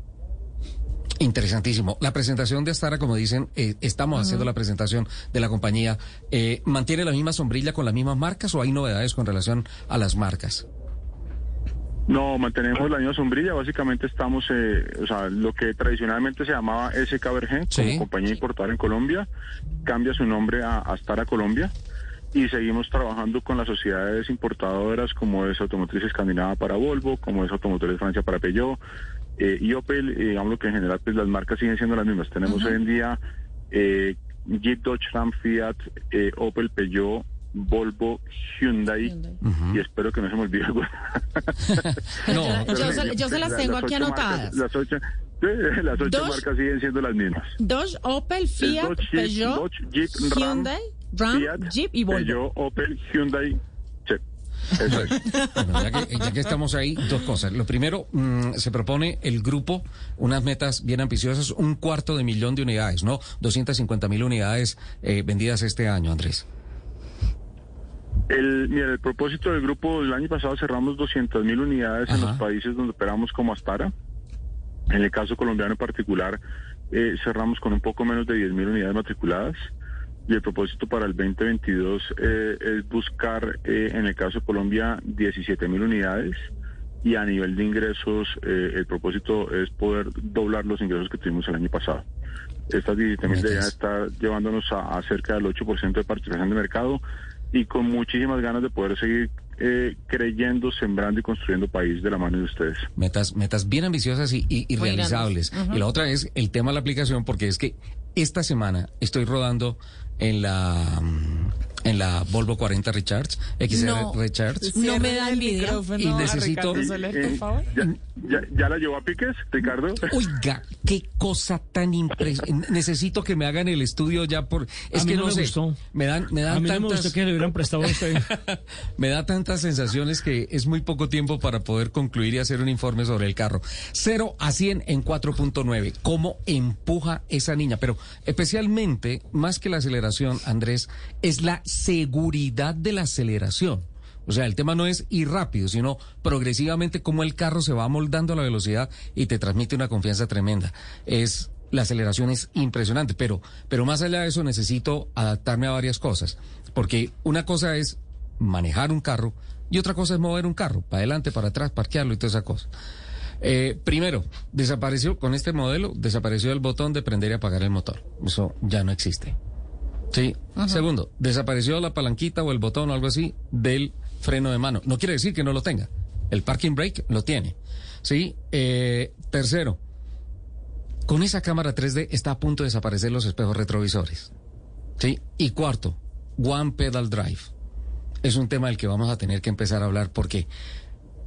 Interesantísimo. La presentación de Astara, como dicen, eh, estamos haciendo la presentación de la compañía. Eh, ¿Mantiene la misma sombrilla con las mismas marcas o hay novedades con relación a las marcas? No, mantenemos la misma sombrilla. Básicamente estamos, eh, o sea, lo que tradicionalmente se llamaba SK Vergen como compañía importada en Colombia, cambia su nombre a Astara Colombia y seguimos trabajando con las sociedades importadoras como es Automotriz Escandinava para Volvo, como es Automotores Francia para Peugeot eh, y Opel. eh, digamos lo que en general pues las marcas siguen siendo las mismas. Tenemos hoy en día eh, Jeep, Dodge, Ram, Fiat, eh, Opel, Peugeot. Volvo, Hyundai, y espero que no se me olvide. No. Yo se- yo se las tengo aquí anotadas. marcas- las ocho, las ocho marcas siguen siendo las mismas. Dodge, Opel, El Fiat, Dodge, Peugeot, Dodge, Jeep, Hyundai, Ram, Fiat, Jeep y Volvo. Peugeot, Opel, Hyundai. Eso es. Bueno, ya que, ya que estamos ahí, dos cosas. Lo primero, mm, se propone el grupo unas metas bien ambiciosas, un cuarto de millón de unidades, ¿no? 250 mil unidades eh, vendidas este año, Andrés. El, mira, el propósito del grupo, el año pasado cerramos 200 mil unidades en los países donde operamos como Astara. En el caso colombiano en particular, eh, cerramos con un poco menos de 10 mil unidades matriculadas. Y el propósito para el 2022 eh, es buscar, eh, en el caso de Colombia, 17 mil unidades. Y a nivel de ingresos, eh, el propósito es poder doblar los ingresos que tuvimos el año pasado. Estas 17 mil deberían estar llevándonos a, a cerca del 8% de participación de mercado y con muchísimas ganas de poder seguir eh, creyendo, sembrando y construyendo país de la mano de ustedes. Metas, metas bien ambiciosas y, y- y Muy realizables. Y la otra es el tema de la aplicación, porque es que esta semana estoy rodando en la mm, en la Volvo 40 Recharge, XR No. Recharge. No me da el envidia. micrófono Y necesito- Ricardo Soler, por favor. ¿Ya, ya la llevó a piques, Ricardo? Oiga, qué cosa tan impresionante. Necesito que me hagan el estudio ya por... Es A mí que no no, me sé. gustó. Me dan, me dan A mí no me tantas... gustó que le hubieran prestado a usted. me da tantas sensaciones que es muy poco tiempo para poder concluir y hacer un informe sobre el carro. 0 a 100 en 4.9. ¿Cómo empuja esa niña? Pero especialmente, más que la aceleración, Andrés, es la seguridad de la aceleración. O sea, el tema no es ir rápido, sino progresivamente cómo el carro se va moldando a la velocidad y te transmite una confianza tremenda. Es la aceleración es impresionante, pero pero más allá de eso necesito adaptarme a varias cosas, porque una cosa es manejar un carro y otra cosa es mover un carro, para adelante, para atrás, parquearlo y toda esa cosa. Eh, primero, desapareció con este modelo, desapareció el botón de prender y apagar el motor. Eso ya no existe. Sí. Segundo, desapareció la palanquita o el botón o algo así del freno de mano. No quiere decir que no lo tenga. El parking brake lo tiene. Sí. Eh, tercero, con esa cámara 3D está a punto de desaparecer los espejos retrovisores. Sí. Y cuarto, One Pedal Drive. Es un tema del que vamos a tener que empezar a hablar porque,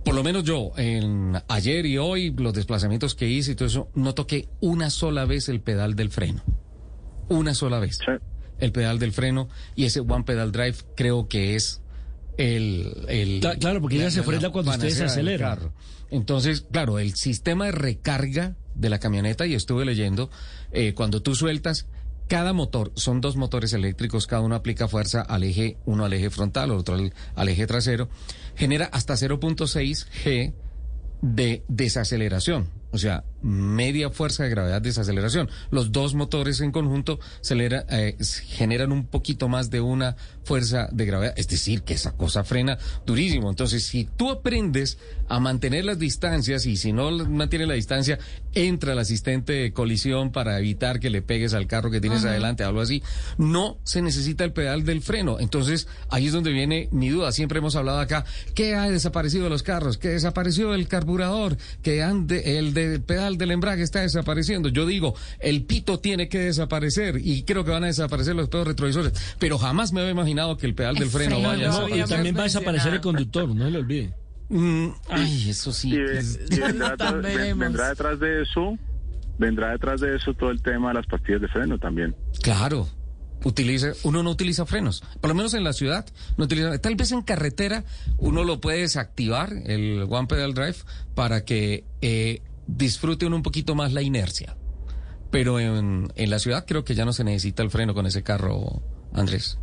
por lo menos yo, en ayer y hoy, los desplazamientos que hice y todo eso, no toqué una sola vez el pedal del freno. Una sola vez. El pedal del freno y ese One Pedal Drive creo que es el... el Cla- claro, porque ella se frena cuando usted se acelera. Entonces, claro, el sistema de recarga de la camioneta, y estuve leyendo, eh, cuando tú sueltas, cada motor, son dos motores eléctricos, cada uno aplica fuerza al eje, uno al eje frontal, otro al, al eje trasero, genera hasta 0.6 G de desaceleración. O sea, media fuerza de gravedad desaceleración. Los dos motores en conjunto eh, generan un poquito más de una fuerza de gravedad. Es decir, que esa cosa frena durísimo. Entonces, si tú aprendes a mantener las distancias y si no mantiene la distancia, entra el asistente de colisión para evitar que le pegues al carro que tienes Ajá. adelante, algo así, no se necesita el pedal del freno. Entonces, ahí es donde viene mi duda. Siempre hemos hablado acá, ¿qué ha desaparecido de los carros? ¿Qué desapareció el carburador? ¿Que ande, el de pedal del embrague está desapareciendo? Yo digo, el pito tiene que desaparecer y creo que van a desaparecer los pedos retrovisores. Pero jamás me había imaginado que el pedal del freno, vaya a No, y desaparecer. también va a desaparecer el conductor, no se lo olvide. Mm, ay, eso sí. Y, y vendrá detrás de eso, vendrá detrás de eso todo el tema de las pastillas de freno también. Claro. Utiliza, uno no utiliza frenos, por lo menos en la ciudad, no utiliza, tal vez en carretera uno lo puede desactivar, el One Pedal Drive, para que eh, disfrute uno un poquito más la inercia. Pero en, en la ciudad creo que ya no se necesita el freno con ese carro, Andrés.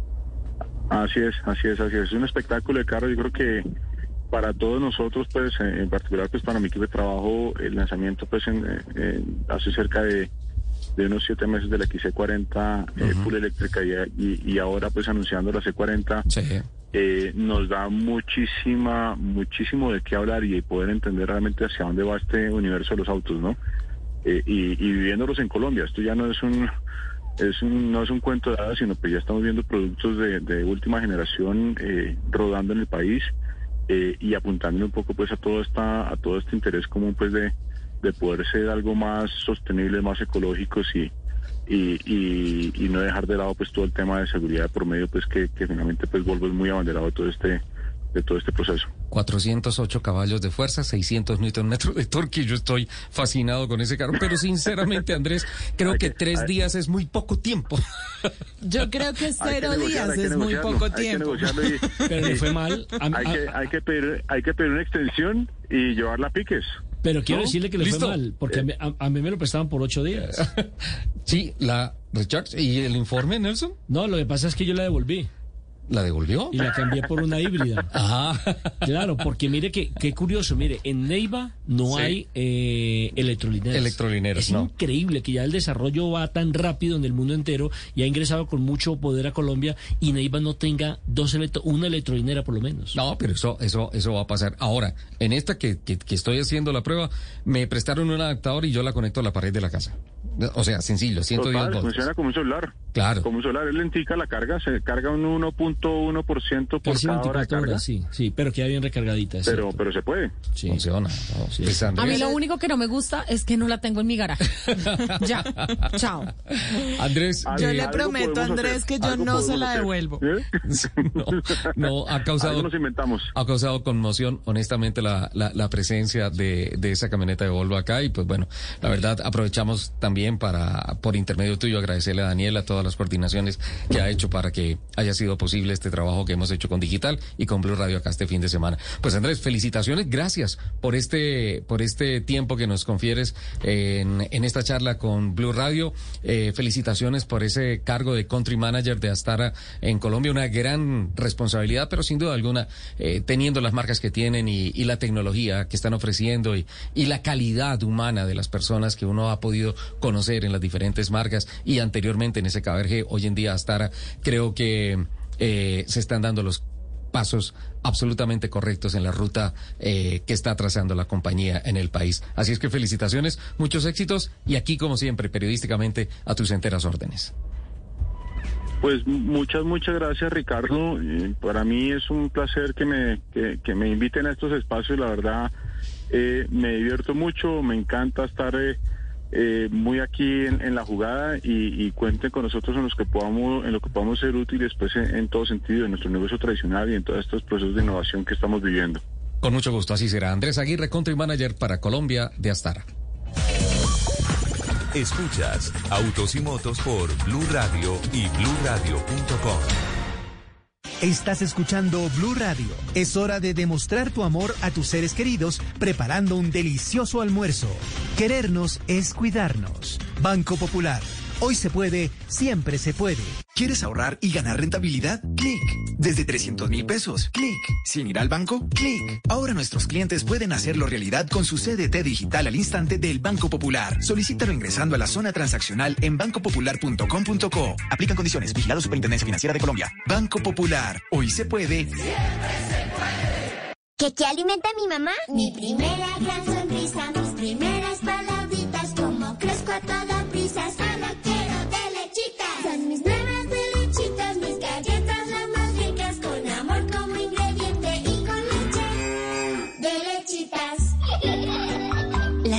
Así es, así es, así es. Es un espectáculo de carro. Yo creo que para todos nosotros, pues, en en particular, pues, para mi equipo de trabajo, el lanzamiento, pues, en, en- hace cerca de, de unos siete meses de la XC40 eh, full eléctrica y, ahora, pues, anunciando la C40, eh, nos da muchísima, muchísimo de qué hablar y poder entender realmente hacia dónde va este universo de los autos, ¿no? Eh, y, y viviéndolos en Colombia. Esto ya no es un es un, no es un cuento de hadas, sino que ya estamos viendo productos de, de última generación eh, rodando en el país eh, y apuntando un poco pues a todo esta a todo este interés común pues de, de poder ser algo más sostenible, más ecológicos y, y, y, y no dejar de lado pues todo el tema de seguridad por medio pues que, que finalmente pues Volvo es muy abanderado de todo este de todo este proceso. 408 caballos de fuerza, 600 newton metros de torque. y Yo estoy fascinado con ese carro, pero sinceramente, Andrés, creo que tres días es muy poco tiempo. Yo creo que cero días que es muy poco tiempo. y- Pero le fue mal. A- hay, que, hay, que pedir, hay que pedir una extensión y llevarla a piques. Pero quiero ¿No? decirle que le ¿Listo? fue mal, porque a mí, a- a mí me lo prestaban por ocho días. Sí, la Recharge. ¿Y el informe, Nelson? No, lo que pasa es que yo la devolví. ¿La devolvió? Y la cambié por una híbrida. Ah. Claro, porque mire que qué curioso, mire, en Neiva no Sí. hay eh, electrolineras. Electrolineras, Es no. increíble que ya el desarrollo va tan rápido en el mundo entero y ha ingresado con mucho poder a Colombia y Neiva no tenga dos electro, una electrolinera por lo menos. No, pero eso, eso, eso va a pasar. Ahora, en esta que, que, que estoy haciendo la prueba, me prestaron un adaptador y yo la conecto a la pared de la casa. O sea, sencillo, 110 Total, voltios. funciona como un celular. Claro. Como un celular, es lentica la carga, se carga un 1.1% por Casi cada hora de 24 carga. horas, sí, sí, pero queda bien recargadita. es Pero, cierto. pero se puede. Sí. Funciona. ¿no? Pues, A mí lo único que no me gusta es que no la tengo en mi garaje. ya, chao. Andrés, Yo eh, le prometo, podemos Andrés, hacer, que yo no se la hacer. devuelvo. ¿Eh? no, no, ha causado, Algo nos inventamos. ha causado conmoción, honestamente, la, la, la presencia de, de esa camioneta de Volvo acá. Y pues bueno, la verdad, aprovechamos también para, por intermedio tuyo, agradecerle a Daniela todas las coordinaciones que ha hecho para que haya sido posible este trabajo que hemos hecho con Digital y con Blue Radio acá este fin de semana. Pues Andrés, felicitaciones, gracias por este, por este tiempo que nos confieres en, en esta charla con Blue Radio. Eh, felicitaciones por ese cargo de Country Manager de Astara en Colombia, una gran responsabilidad, pero sin duda alguna, eh, teniendo las marcas que tienen y, y la tecnología que están ofreciendo y, y la calidad humana de las personas que uno ha podido conocer en las diferentes marcas y anteriormente en ese KBRG, hoy en día Astara, creo que eh, se están dando los pasos absolutamente correctos en la ruta eh, que está trazando la compañía en el país. Así es que felicitaciones, muchos éxitos y aquí, como siempre, periodísticamente, a tus enteras órdenes. Pues muchas, muchas gracias Ricardo. Eh, para mí es un placer que me, que, que me inviten a estos espacios. La verdad, eh, me divierto mucho, me encanta estar eh, eh, muy aquí en, en la jugada y, y cuenten con nosotros en los que podamos, en lo que podamos ser útiles, pues en, en todo sentido, en nuestro negocio tradicional y en todos estos procesos de innovación que estamos viviendo. Con mucho gusto, así será. Andrés Aguirre, Country Manager para Colombia de Astara. Escuchas Autos y Motos por Blue Radio y bluradio.com. Estás escuchando Blue Radio. Es hora de demostrar tu amor a tus seres queridos preparando un delicioso almuerzo. Querernos es cuidarnos. Banco Popular. Hoy se puede, siempre se puede. ¿Quieres ahorrar y ganar rentabilidad? Clic. Desde 300 mil pesos. Clic. Sin ir al banco. Clic. Ahora nuestros clientes pueden hacerlo realidad con su CDT digital al instante del Banco Popular. Solicítalo ingresando a la zona transaccional en bancopopular.com.co. Aplican condiciones. Vigilado Superintendencia Financiera de Colombia. Banco Popular. Hoy se puede. ¿Qué, qué alimenta a mi mamá? Mi primera gran sonrisa, mis primeras palabritas,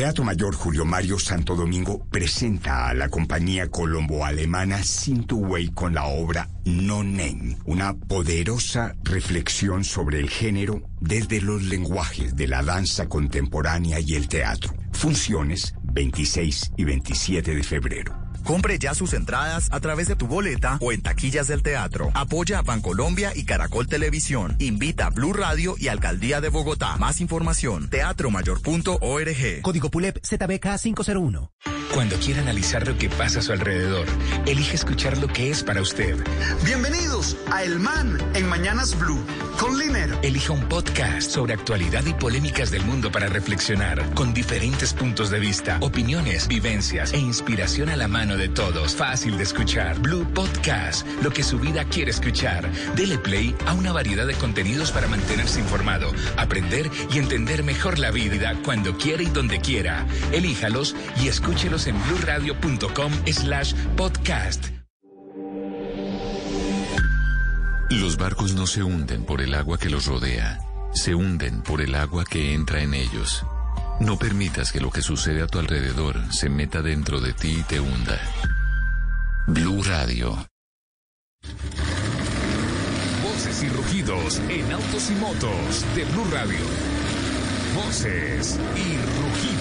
Teatro Mayor Julio Mario Santo Domingo presenta a la compañía colombo-alemana Way con la obra No Name, una poderosa reflexión sobre el género desde los lenguajes de la danza contemporánea y el teatro. Funciones 26 y 27 de febrero. Compre ya sus entradas a través de tu boleta o en taquillas del teatro. Apoya a Bancolombia y Caracol Televisión. Invita a Blue Radio y Alcaldía de Bogotá. Más información, teatromayor.org. Código PULEP ZBK 501. Cuando quiera analizar lo que pasa a su alrededor, elige escuchar lo que es para usted. Bienvenidos a El Man en Mañanas Blue con Linero. Elija un podcast sobre actualidad y polémicas del mundo para reflexionar, con diferentes puntos de vista, opiniones, vivencias e inspiración a la mano de todos. Fácil de escuchar. Blue Podcast, lo que su vida quiere escuchar. Dele play a una variedad de contenidos para mantenerse informado, aprender y entender mejor la vida cuando quiera y donde quiera. Elíjalos y escúchelos en bluradio.com slash podcast. Los barcos no se hunden por el agua que los rodea, se hunden por el agua que entra en ellos. No permitas que lo que sucede a tu alrededor se meta dentro de ti y te hunda. Blue Radio. Voces y rugidos en autos y motos de Blue Radio. Voces y rugidos.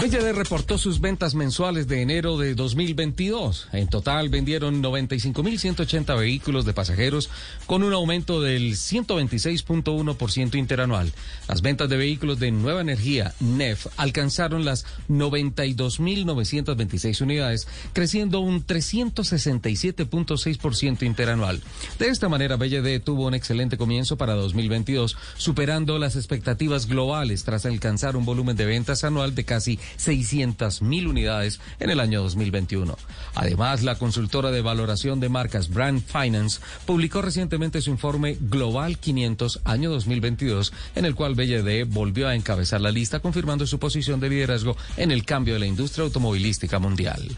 BYD reportó sus ventas mensuales de enero de 2022. En total vendieron 95.180 vehículos de pasajeros con un aumento del 126.1% interanual. Las ventas de vehículos de nueva energía, NEF, alcanzaron las 92.926 unidades, creciendo un 367.6% interanual. De esta manera, BYD tuvo un excelente comienzo para 2022, superando las expectativas globales tras alcanzar un volumen de ventas anual de casi 600 mil unidades en el año 2021. Además, la consultora de valoración de marcas Brand Finance publicó recientemente su informe Global 500 año 2022, en el cual BYD volvió a encabezar la lista, confirmando su posición de liderazgo en el cambio de la industria automovilística mundial.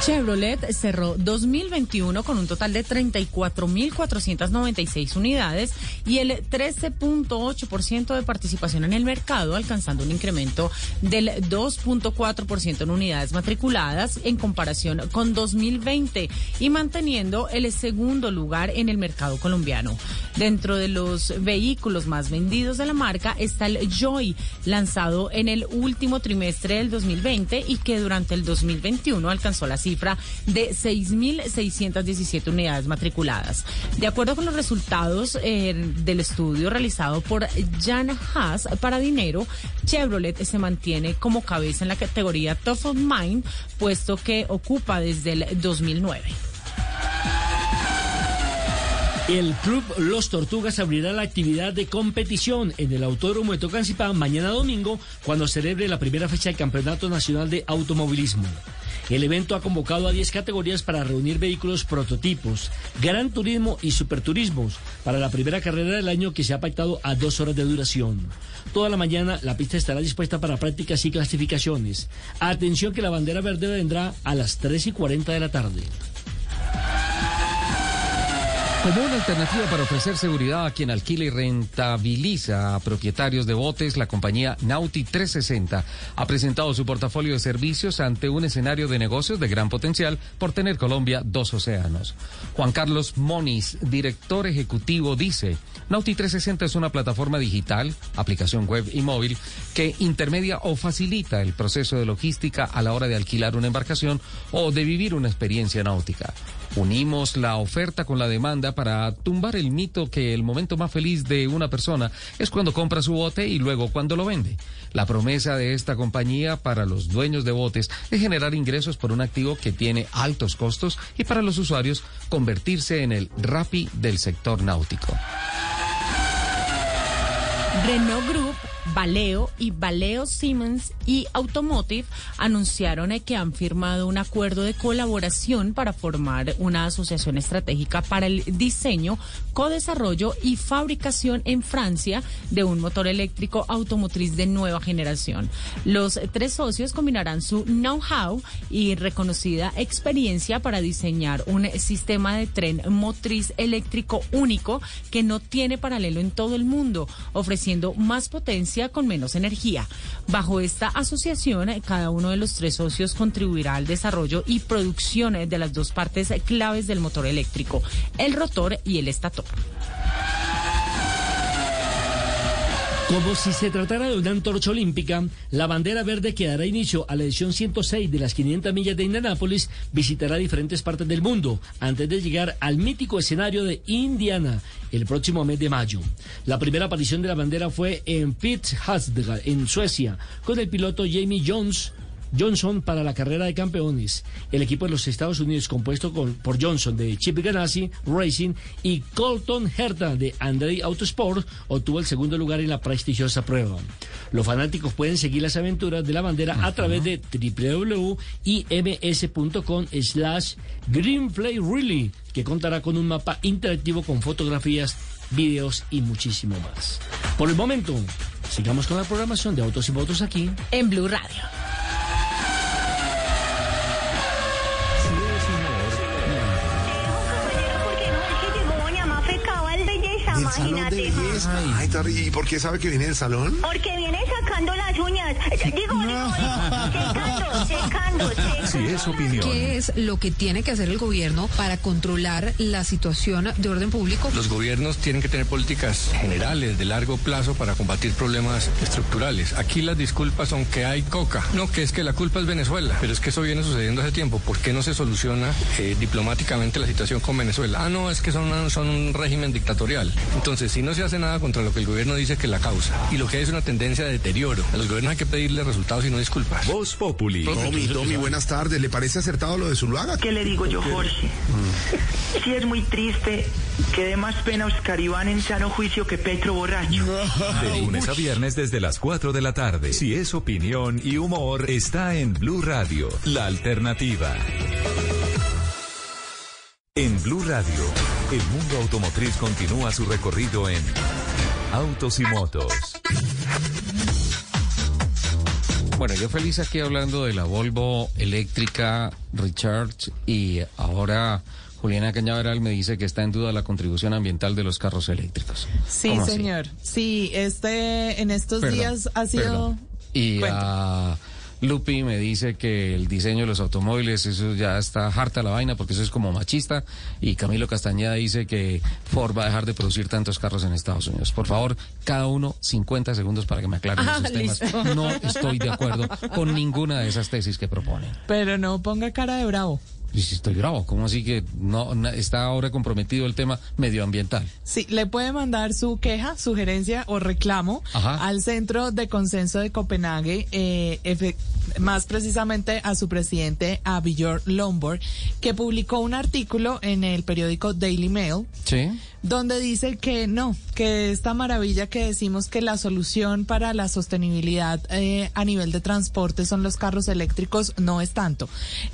Chevrolet cerró 2021 con un total de 34.496 unidades y el 13.8% de participación en el mercado, alcanzando un incremento del 2.4% en unidades matriculadas en comparación con 2020 y manteniendo el segundo lugar en el mercado colombiano. Dentro de los vehículos más vendidos de la marca está el Joy, lanzado en el último trimestre del 2020 y que durante el 2021 alcanzó la cifra de 6.617 unidades matriculadas. De acuerdo con los resultados eh, del estudio realizado por Jan Haas para dinero, Chevrolet se mantiene como cabeza en la categoría Top of Mind, puesto que ocupa desde el 2009. El club Los Tortugas abrirá la actividad de competición en el Autódromo de Tocancipá mañana domingo cuando celebre la primera fecha del Campeonato Nacional de Automovilismo. El evento ha convocado a 10 categorías para reunir vehículos prototipos, gran turismo y superturismos para la primera carrera del año que se ha pactado a dos horas de duración. Toda la mañana la pista estará dispuesta para prácticas y clasificaciones. Atención que la bandera verde vendrá a las 3 y 40 de la tarde. Como una alternativa para ofrecer seguridad a quien alquila y rentabiliza a propietarios de botes, la compañía Nauti 360 ha presentado su portafolio de servicios ante un escenario de negocios de gran potencial por tener Colombia dos océanos. Juan Carlos Moniz, director ejecutivo, dice, Nauti 360 es una plataforma digital, aplicación web y móvil que intermedia o facilita el proceso de logística a la hora de alquilar una embarcación o de vivir una experiencia náutica. Unimos la oferta con la demanda para tumbar el mito que el momento más feliz de una persona es cuando compra su bote y luego cuando lo vende. La promesa de esta compañía para los dueños de botes es generar ingresos por un activo que tiene altos costos y para los usuarios convertirse en el RAPI del sector náutico. Renault Group, Valeo y Valeo Siemens y Automotive anunciaron que han firmado un acuerdo de colaboración para formar una asociación estratégica para el diseño, co-desarrollo y fabricación en Francia de un motor eléctrico automotriz de nueva generación. Los tres socios combinarán su know-how y reconocida experiencia para diseñar un sistema de tren motriz eléctrico único que no tiene paralelo en todo el mundo, ofreciendo más potencia con menos energía. Bajo esta asociación, cada uno de los tres socios contribuirá al desarrollo y producción de las dos partes claves del motor eléctrico, el rotor y el estator. Como si se tratara de una antorcha olímpica, la bandera verde que dará inicio a la edición 106 de las 500 millas de Indianápolis visitará diferentes partes del mundo antes de llegar al mítico escenario de Indiana el próximo mes de mayo. La primera aparición de la bandera fue en Pittsburgh, en Suecia, con el piloto Jamie Jones Johnson para la carrera de campeones. El equipo de los Estados Unidos compuesto por Johnson de Chip Ganassi Racing y Colton Herta de Andrei Autosport obtuvo el segundo lugar en la prestigiosa prueba. Los fanáticos pueden seguir las aventuras de la bandera a través de www.ims.com slash Greenplay Really, que contará con un mapa interactivo con fotografías, videos y muchísimo más. Por el momento, sigamos con la programación de Autos y Motos aquí en Blue Radio. Imagínate. Ay, Tari, ¿y por qué sabe que viene del salón? Porque viene sacando las uñas. Digo, digo, digo, secando, secando. Si es opinión. ¿Qué es lo que tiene que hacer el gobierno para controlar la situación de orden público? Los gobiernos tienen que tener políticas generales de largo plazo para combatir problemas estructurales. Aquí las disculpas son que hay coca. No, que es que la culpa es Venezuela. Pero es que eso viene sucediendo hace tiempo. ¿Por qué no se soluciona eh, diplomáticamente la situación con Venezuela? Ah, no, es que son, son un régimen dictatorial. Entonces, si no se hace nada contra lo que el gobierno dice que es la causa y lo que hay es una tendencia de deterioro, a los gobiernos hay que pedirle resultados y no disculpas. Voz Populi. Tommy, Tommy, buenas tardes. ¿Le parece acertado lo de Zuluaga? ¿Qué le digo yo, Jorge? Sí es muy triste que dé más pena Oscar Iván en sano juicio que Petro borracho. De lunes a viernes desde las 4 de la tarde. Si es opinión y humor, está en Blue Radio, la alternativa. En Blue Radio, el mundo automotriz continúa su recorrido en Autos y Motos. Bueno, yo feliz aquí hablando de la Volvo eléctrica Recharge y ahora Juliana Cañaveral me dice que está en duda la contribución ambiental de los carros eléctricos. Sí, señor. Sí, este en estos Perdón, días ha sido perdón. Y a Lupi me dice que el diseño de los automóviles, eso ya está harta la vaina porque eso es como machista. Y Camilo Castañeda dice que Ford va a dejar de producir tantos carros en Estados Unidos. Por favor, cada uno 50 segundos para que me aclaren Ah, esos temas. No estoy de acuerdo con ninguna de esas tesis que proponen. Pero no ponga cara de bravo. Si estoy bravo, ¿cómo así que no está ahora comprometido el tema medioambiental? Sí, le puede mandar su queja, sugerencia o reclamo Ajá. al Centro de Consenso de Copenhague, eh, efe- más precisamente a su presidente, a Björn Lomborg, que publicó un artículo en el periódico Daily Mail Sí. Donde dice que no, que esta maravilla que decimos que la solución para la sostenibilidad eh, a nivel de transporte son los carros eléctricos, no es tanto.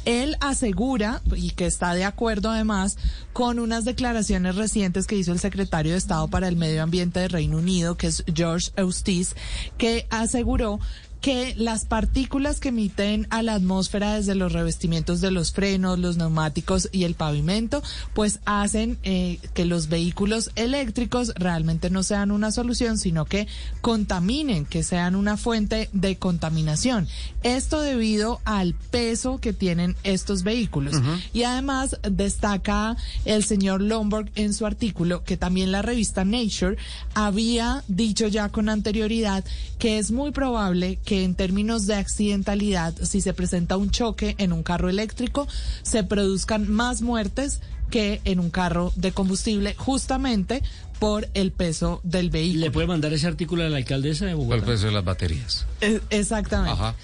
Él asegura, y que está de acuerdo además, con unas declaraciones recientes que hizo el secretario de Estado para el Medio Ambiente de Reino Unido, que es George Eustice, que aseguró que las partículas que emiten a la atmósfera desde los revestimientos de los frenos, los neumáticos y el pavimento, pues hacen eh, que los vehículos eléctricos realmente no sean una solución, sino que contaminen, que sean una fuente de contaminación. Esto debido al peso que tienen estos vehículos. Y además destaca el señor Lomborg en su artículo que también la revista Nature había dicho ya con anterioridad que es muy probable que en términos de accidentalidad, si se presenta un choque en un carro eléctrico, se produzcan más muertes que en un carro de combustible, justamente por el peso del vehículo. ¿Le puede mandar ese artículo a la alcaldesa de ¿Cuál Bogotá? peso de las baterías? Eh, Exactamente. Ajá.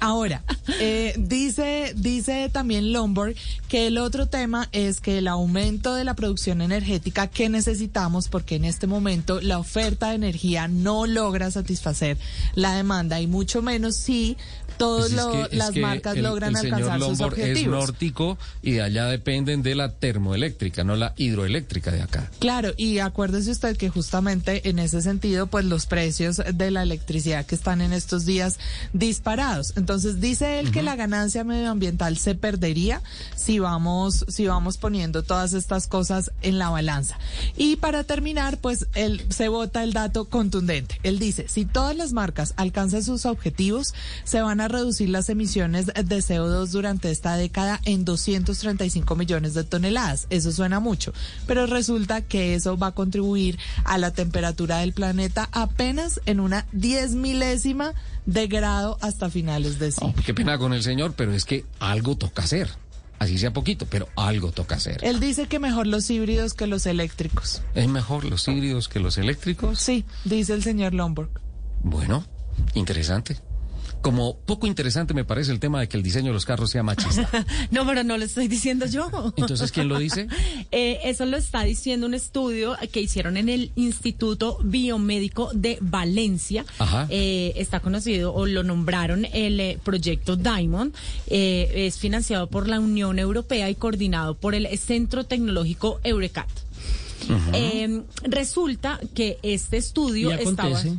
Ahora, eh, dice, dice también Lombard que el otro tema es que el aumento de la producción energética que necesitamos, porque en este momento la oferta de energía no logra satisfacer la demanda y mucho menos si todas Pues es que- es las marcas el- logran el señor alcanzar sus Lombard es objetivos. nórtico y de allá dependen de la termoeléctrica, no la hidroeléctrica de acá. Claro, y acuérdese usted que justamente en ese sentido, pues los precios de la electricidad que están en estos días disparados. Entonces dice él que la ganancia medioambiental se perdería si vamos, si vamos poniendo todas estas cosas en la balanza. Y para terminar, pues él se vota el dato contundente. Él dice, si todas las marcas alcanzan sus objetivos, se van a reducir las emisiones de CO2 durante esta década en 235 millones de toneladas. Eso suena mucho, pero resulta que eso va a contribuir a la temperatura del planeta apenas en una diez milésima de grado hasta finales de siglo. Qué pena con el señor, pero es que algo toca hacer. Así sea poquito, pero algo toca hacer. Él dice que mejor los híbridos que los eléctricos. ¿Es mejor los híbridos que los eléctricos? Sí, dice el señor Lomborg. Bueno, interesante. Como poco interesante me parece el tema de que el diseño de los carros sea machista. No, pero no lo estoy diciendo yo. Entonces, ¿quién lo dice? Eh, eso lo está diciendo un estudio que hicieron en el Instituto Biomédico de Valencia. Ajá. Eh, está conocido o lo nombraron el eh, proyecto Diamond. Eh, es financiado por la Unión Europea y coordinado por el Centro Tecnológico Eurecat. Eh, resulta que este estudio estaba.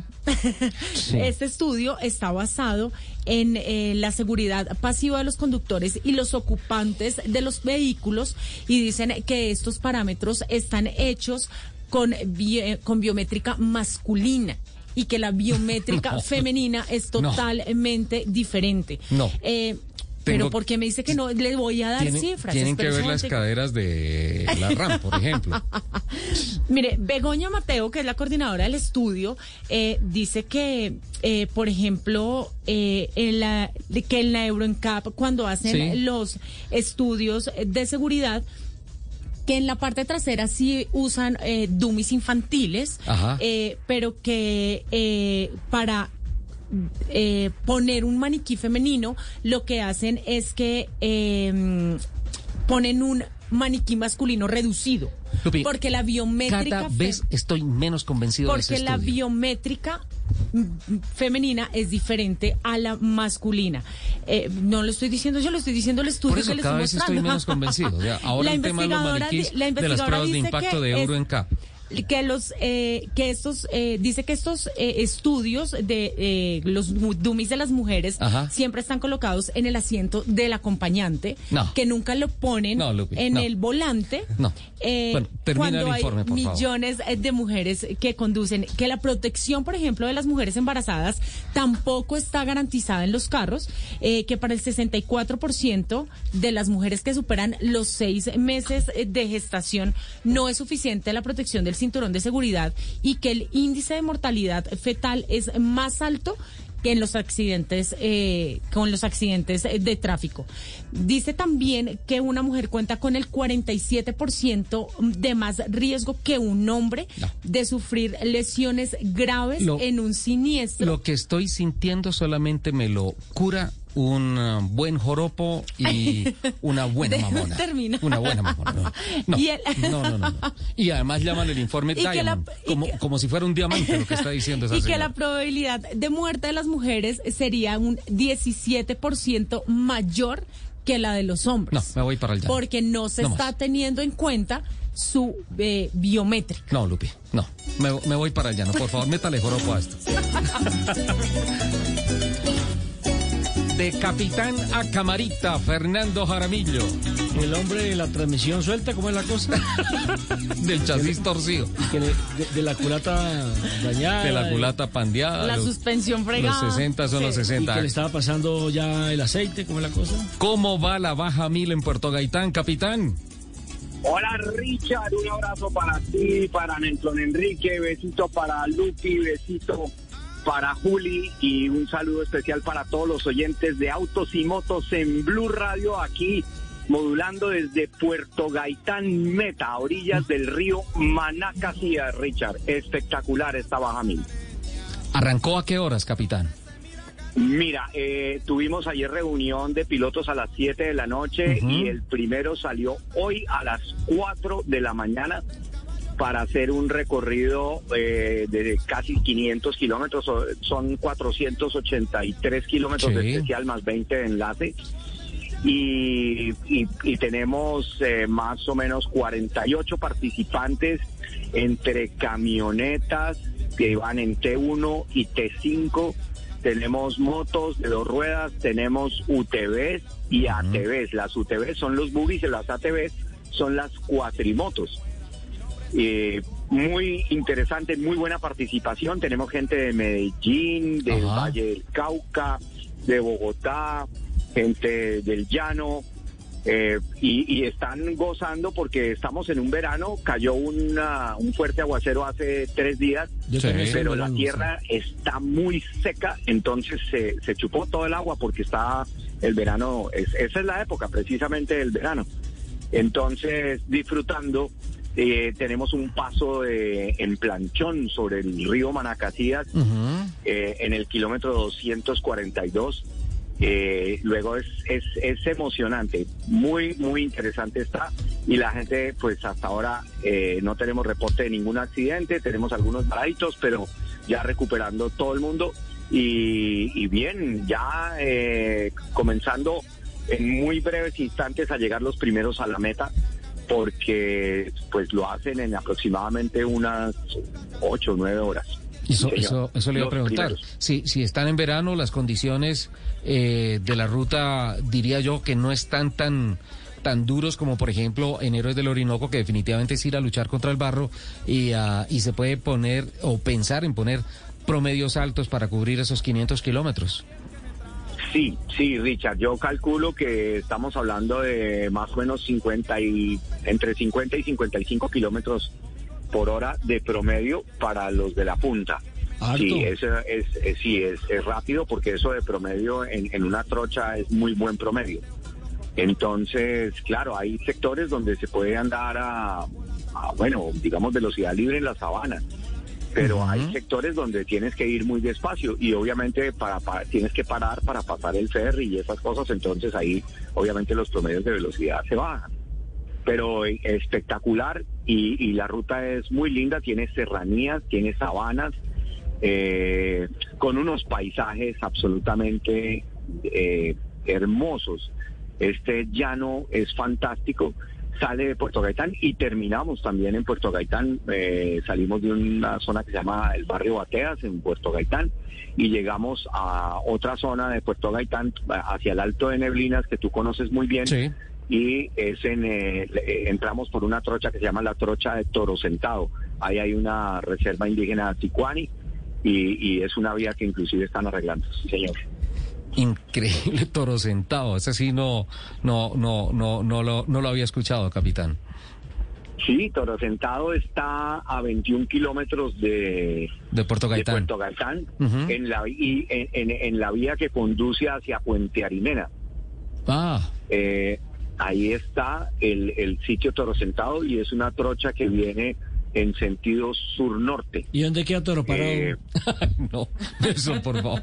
Sí. Este estudio está basado en eh, la seguridad pasiva de los conductores y los ocupantes de los vehículos y dicen que estos parámetros están hechos con, bi- con biométrica masculina y que la biométrica No. femenina es No. totalmente diferente. No. Eh, Pero porque me dice que no, le voy a dar tienen, cifras. tienen que ver las caderas de la RAM, por ejemplo. Mire, Begoña Mateo, que es la coordinadora del estudio, eh, dice que, eh, por ejemplo, eh, en la, de que en la EuroNCAP, cuando hacen Sí. los estudios de seguridad, que en la parte trasera sí usan dummies infantiles, pero que para eh, poner un maniquí femenino, lo que hacen es que eh, ponen un maniquí masculino reducido. Lupi, porque la biométrica Cada vez estoy menos convencido de ese porque la biométrica mm, femenina es diferente a la masculina. Eh, no lo estoy diciendo yo, lo estoy diciendo el estudio Por eso que les cada estoy vez mostrando. estoy menos convencido. O sea, ahora La el tema de los maniquís de las pruebas de impacto de Euro es- en CAP. Que los eh, que estos eh, dice que estos eh, estudios de eh, los dummies de las mujeres Ajá. siempre están colocados en el asiento del acompañante No. que nunca lo ponen No, Lupi, en no. el volante No. eh, Bueno, cuando el hay informe, por favor. millones eh, de mujeres que conducen, que la protección, por ejemplo, de las mujeres embarazadas tampoco está garantizada en los carros, que para el 64% de las mujeres que superan los seis meses de gestación no es suficiente la protección del cinturón de seguridad y que el índice de mortalidad fetal es más alto que en los accidentes eh, con los accidentes de tráfico. Dice también que una mujer cuenta con el 47% de más riesgo que un hombre de sufrir lesiones graves Lo- en un siniestro. Lo que estoy sintiendo solamente me lo cura un uh, buen joropo y una buena mamona. Una buena mamona. No, no, no, no. Y además llaman el informe la- Diamond, como, como si fuera un diamante lo que está diciendo esa y que la probabilidad de muerte de las mujeres sería un 17% mayor que la de los hombres. No, me voy para allá. Porque no se No está más. teniendo en cuenta su eh, biométrica. No, Lupi, no. Me, me voy para allá, no. Por favor, métale joropo a esto. De capitán a camarita, Fernando Jaramillo. El hombre de la transmisión suelta, ¿cómo es la cosa? Del chasis torcido. Que le- de, de la culata dañada. De la culata pandeada. La los- suspensión fregada. Los 60 son los Y 60. que le estaba pasando ya el aceite, ¿cómo es la cosa? ¿Cómo va la baja mil en Puerto Gaitán, capitán? Hola Richard, un abrazo para ti, para Nelson Enrique, besito para Lupi, besito para Juli y un saludo especial para todos los oyentes de Autos y Motos en Blue Radio aquí modulando desde Puerto Gaitán Meta, a orillas del río Manacasía, Richard. Espectacular esta baja mil. ¿Arrancó a qué horas, capitán? Mira, eh, tuvimos ayer reunión de pilotos a las 7 de la noche y el primero salió hoy a las 4 de la mañana para hacer un recorrido eh, de casi 500 kilómetros, son 483 kilómetros de especial más 20 de enlace. Y, y- y tenemos eh, más o menos 48 participantes entre camionetas que van en T1 y T5. Tenemos motos de dos ruedas, tenemos UTVs y ATVs. Las UTVs son los buggies y las ATVs son las cuatrimotos. Eh, muy interesante, muy buena participación. Tenemos gente de Medellín, del Ajá. Valle del Cauca, de Bogotá, gente del Llano. eh, y, y están gozando porque estamos en un verano, cayó una- un fuerte aguacero hace tres días, pero la tierra está muy seca, entonces se, se chupó todo el agua porque está el verano, es- esa es la época precisamente del verano. Entonces, disfrutando, eh, tenemos un paso de- en planchón sobre el río Manacasías, eh, en el kilómetro 242. Eh, luego es, es, es emocionante, muy, muy interesante está. Y la gente, pues hasta ahora eh, no tenemos reporte de ningún accidente, tenemos algunos varaditos, pero ya recuperando todo el mundo. Y, y bien, ya eh, comenzando en muy breves instantes a llegar los primeros a la meta porque pues lo hacen en aproximadamente unas ocho o nueve horas. Eso, Sí, eso, eso le iba a preguntar. Si, si están en verano, las condiciones eh, de la ruta, diría yo, que no están tan tan duros como por ejemplo en Héroes del Orinoco, que definitivamente es ir a luchar contra el barro y, ah, y se puede poner o pensar en poner promedios altos para cubrir esos 500 kilómetros. Sí, sí, Richard, yo calculo que estamos hablando de más o menos 50 y, entre 50 y 55 kilómetros por hora de promedio para los de la punta. Sí, es, es- sí, es, es rápido porque eso de promedio en, en una trocha es muy buen promedio. Entonces, claro, hay sectores donde se puede andar a, a, bueno, digamos, velocidad libre en la sabana. Pero hay sectores donde tienes que ir muy despacio y obviamente para, para- tienes que parar para pasar el ferry y esas cosas, entonces ahí obviamente los promedios de velocidad se bajan. Pero eh, espectacular y, y la ruta es muy linda, tiene serranías, tiene sabanas, eh, con unos paisajes absolutamente eh, hermosos. Este llano es fantástico. Sale de Puerto Gaitán y terminamos también en Puerto Gaitán. Eh, salimos de una zona que se llama el barrio Bateas en Puerto Gaitán y llegamos a otra zona de Puerto Gaitán hacia el Alto de Neblinas que tú conoces muy bien. Y es en, eh, eh, entramos por una trocha que se llama la trocha de Toro Sentado. Ahí hay una reserva indígena Ticuani y, y es una vía que inclusive están arreglando, sí señor. Increíble toro sentado. Ese sí no, no, no, no, no lo, no lo había escuchado, capitán. Sí, Toro Sentado está a 21 kilómetros de, De Puerto de Gaitán. Puerto Gaitán Ujú. en, la, y en, en- en la vía que conduce hacia Puente Arimena. Ah, Eh, ahí está el, el sitio Toro Sentado y es una trocha que viene en sentido sur-norte. ¿Y dónde queda Toro Parado? Eh, no, eso por favor.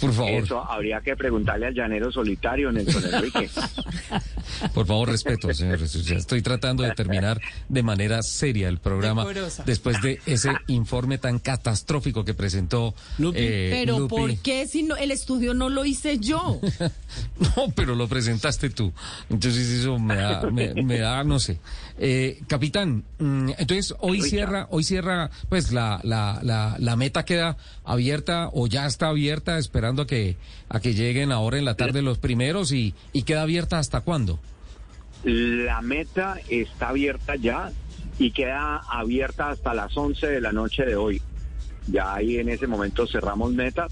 Por favor. Eso habría que preguntarle al llanero solitario, Nelson Enrique. Por favor, respeto, señores. Estoy tratando de terminar de manera seria el programa Decorosa. después de ese informe tan catastrófico que presentó eh, Pero Lupi. ¿por qué si no, el estudio no lo hice yo? No, pero lo presentaste tú. Entonces eso me da, me, me da no sé. Eh, capitán, mm, entonces hoy Richard. cierra, hoy cierra, pues la, la, la, la meta queda abierta o ya está abierta esperando a que, a que lleguen ahora en la tarde los primeros y, y queda abierta hasta cuándo. La meta está abierta ya y queda abierta hasta las 11 de la noche de hoy. Ya ahí en ese momento cerramos meta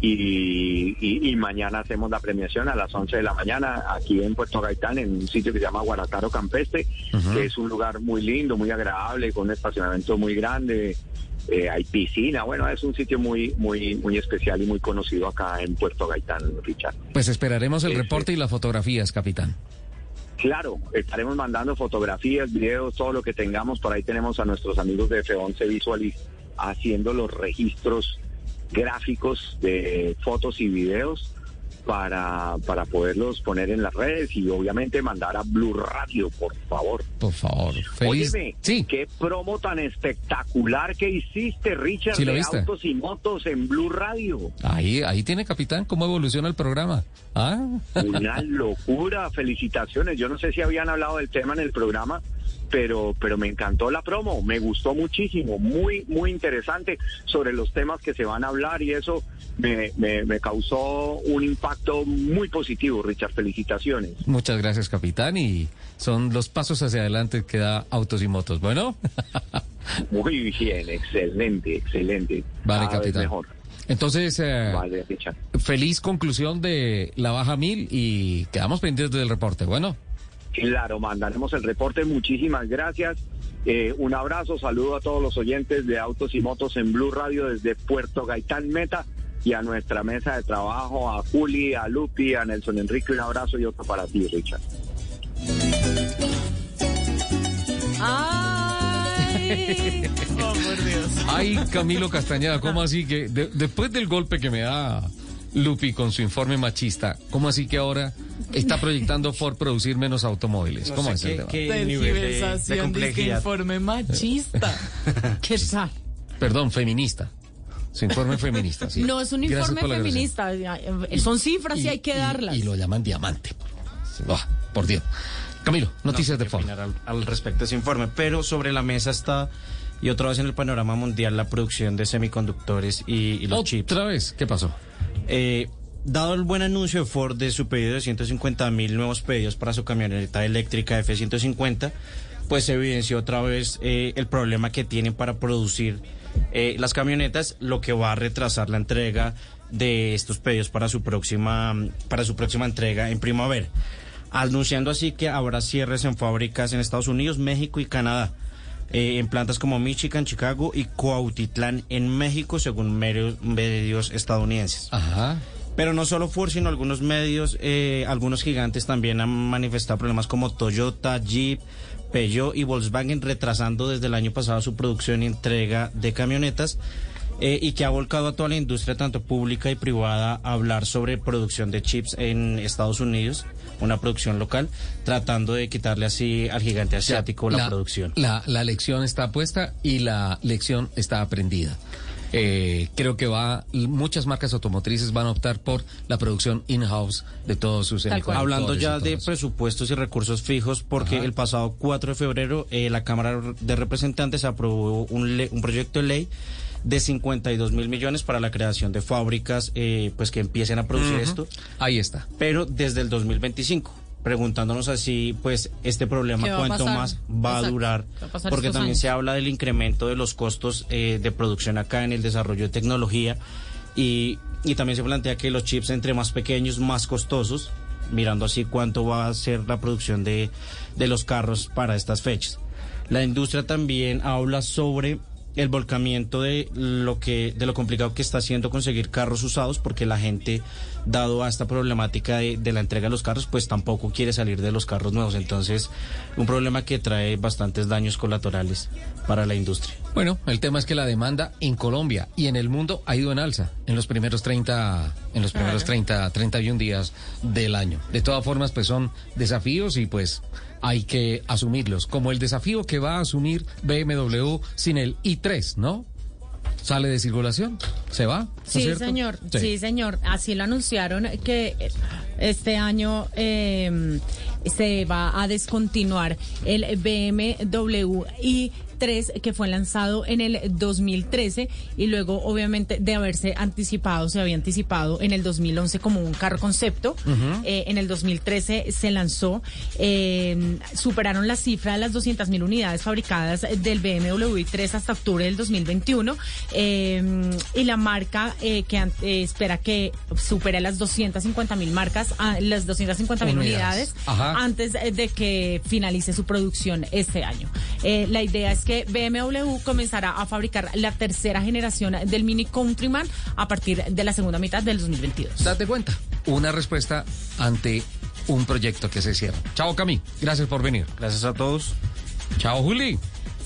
y, y- y mañana hacemos la premiación a las 11 de la mañana aquí en Puerto Gaitán, en un sitio que se llama Guarataro Campestre, que es un lugar muy lindo, muy agradable, con un estacionamiento muy grande. eh, hay piscina, bueno, es un sitio muy, muy, muy especial y muy conocido acá en Puerto Gaitán, Richard. Pues esperaremos el reporte y las fotografías, capitán. Claro, estaremos mandando fotografías, videos, todo lo que tengamos. Por ahí tenemos a nuestros amigos de F11 Visualis haciendo los registros gráficos de fotos y videos para, para poderlos poner en las redes y obviamente mandar a Blue Radio, por favor. Por favor. Feliz. Óyeme, qué promo tan espectacular que hiciste, Richard, Sí, lo de viste. autos y motos en Blue Radio. Ahí, ahí tiene, capitán, cómo evoluciona el programa. Ah. Una locura, felicitaciones. Yo no sé si habían hablado del tema en el programa, pero, pero me encantó la promo, me gustó muchísimo, muy, muy interesante sobre los temas que se van a hablar y eso me, me, me causó un impacto muy positivo, Richard. Felicitaciones. Muchas gracias, capitán. Y son los pasos hacia adelante que da autos y motos. Bueno. Muy bien, excelente, excelente. Vale, Cada vez capitán. Mejor. Entonces, eh, Vale, feliz conclusión de la baja mil y quedamos pendientes del reporte. Bueno, Claro, mandaremos el reporte. Muchísimas gracias. Eh, un abrazo, saludo a todos los oyentes de Autos y Motos en Blue Radio desde Puerto Gaitán Meta y a nuestra mesa de trabajo, a Juli, a Lupi, a Nelson Enrique. Un abrazo y otro para ti, Richard. Ay, Oh, por Dios. ay, Camilo Castañeda, ¿cómo así que de- después del golpe que me da Lupi con su informe machista, ¿cómo así que ahora está proyectando Ford producir menos automóviles? No ¿Cómo sé es el qué- tema? qué nivel de- de complejidad. informe machista. ¿Qué tal? Perdón, feminista. Su informe feminista, sí. No es un Gracias informe feminista. Son cifras y, hay que darlas. Y lo llaman diamante. Ah, por Dios. Camilo, noticias No de Ford. Al, al respecto de ese informe, pero sobre la mesa está y otra vez en el panorama mundial la producción de semiconductores y, y los chips. ¿Otra vez? ¿Qué pasó? Eh, dado el buen anuncio de Ford de su pedido de 150 mil nuevos pedidos para su camioneta eléctrica F-150, pues se evidenció otra vez eh, el problema que tienen para producir eh, las camionetas, lo que va a retrasar la entrega de estos pedidos para su próxima, para su próxima entrega en primavera. Anunciando así que habrá cierres en fábricas en Estados Unidos, México y Canadá. Eh, en plantas como Michigan, Chicago y Coautitlán en México, según medios, medios estadounidenses. Ajá. Pero no solo Ford, sino algunos medios, eh, algunos gigantes también han manifestado problemas como Toyota, Jeep, Peugeot y Volkswagen, retrasando desde el año pasado su producción y entrega de camionetas. eh, y que ha volcado a toda la industria, tanto pública y privada, a hablar sobre producción de chips en Estados Unidos, una producción local, tratando de quitarle así al gigante asiático la, producción. La, la lección está puesta y la lección está aprendida. Eh, creo que va muchas marcas automotrices van a optar por la producción in-house de todos sus Hablando ya de eso. presupuestos y recursos fijos, porque Ajá. el pasado 4 de febrero eh, la Cámara de Representantes aprobó un, le- un proyecto de ley de 52 mil millones para la creación de fábricas eh, pues que empiecen a producir esto. Ahí está. Pero desde el 2025 preguntándonos así, pues este problema ¿Qué va a cuánto pasar? más va a durar, ¿Qué va a pasar porque también años? se habla del incremento de los costos eh, de producción acá en el desarrollo de tecnología y, y también se plantea que los chips entre más pequeños, más costosos, mirando así cuánto va a ser la producción de, de los carros para estas fechas. La industria también habla sobre el volcamiento de lo que de lo complicado que está haciendo conseguir carros usados porque la gente dado a esta problemática de, de la entrega de los carros pues tampoco quiere salir de los carros nuevos. Entonces un problema que trae bastantes daños colaterales para la industria. Bueno, el tema es que la demanda en Colombia y en el mundo ha ido en alza en los primeros 30, en los primeros 30, 31 días del año. De todas formas, pues son desafíos y pues hay que asumirlos. Como el desafío que va a asumir BMW sin el i3, ¿no? Sale de circulación, se va. ¿no es Sí, cierto? señor. Sí. Sí. señor. Así lo anunciaron que eh, este año eh, se va a descontinuar el BMW i3 que fue lanzado en el 2013 y luego obviamente de haberse anticipado, se había anticipado en el 2011 como un carro concepto. Eh, en el 2013 se lanzó, eh, superaron la cifra de las 200 mil unidades fabricadas del BMW i3 hasta octubre del 2021 eh, y la marca que espera que supere las 250 mil marcas, ah, las 250 mil Unidades. unidades Ajá. antes de que finalice su producción este año. La idea es que BMW comenzará a fabricar la tercera generación del Mini Countryman a partir de la segunda mitad del 2022. Date cuenta, una respuesta ante un proyecto que se cierra. Chao Cami, gracias por venir. Gracias a todos. Chao Juli.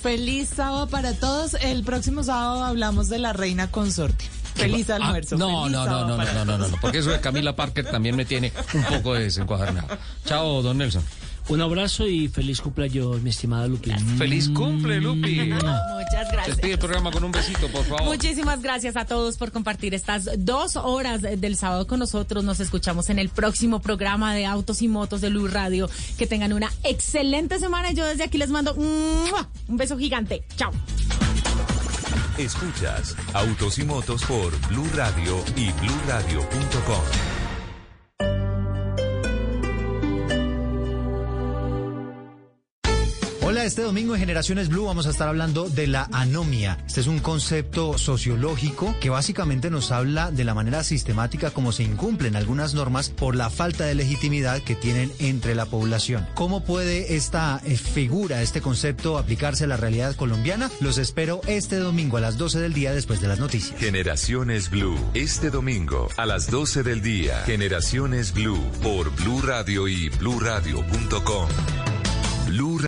Feliz sábado para todos. El próximo sábado hablamos de la reina consorte. Feliz Ah, almuerzo. no, Feliz no, no, no, no, no, no, no, porque eso de Camila Parker también me tiene un poco desencuadernado. Chao, don Nelson. Un abrazo y feliz cumpleaños, mi estimada Lupi. Feliz cumple, Lupi. Muchas gracias. Despide el programa con un besito, por favor. Muchísimas gracias a todos por compartir estas dos horas del sábado con nosotros. Nos escuchamos en el próximo programa de Autos y Motos de Luz Radio. Que tengan una excelente semana. Yo desde aquí les mando un beso gigante. Chao. Escuchas Autos y Motos por Blue Radio y bluradio.com. Hola, este domingo en Generaciones Blue vamos a estar hablando de la anomia. Este es un concepto sociológico que básicamente nos habla de la manera sistemática como se incumplen algunas normas por la falta de legitimidad que tienen entre la población. ¿Cómo puede esta eh, figura, este concepto aplicarse a la realidad colombiana? Los espero este domingo a las 12 del día después de las noticias. Generaciones Blue, este domingo a las 12 del día. Generaciones Blue por Blue Radio y bluradio.com. Blue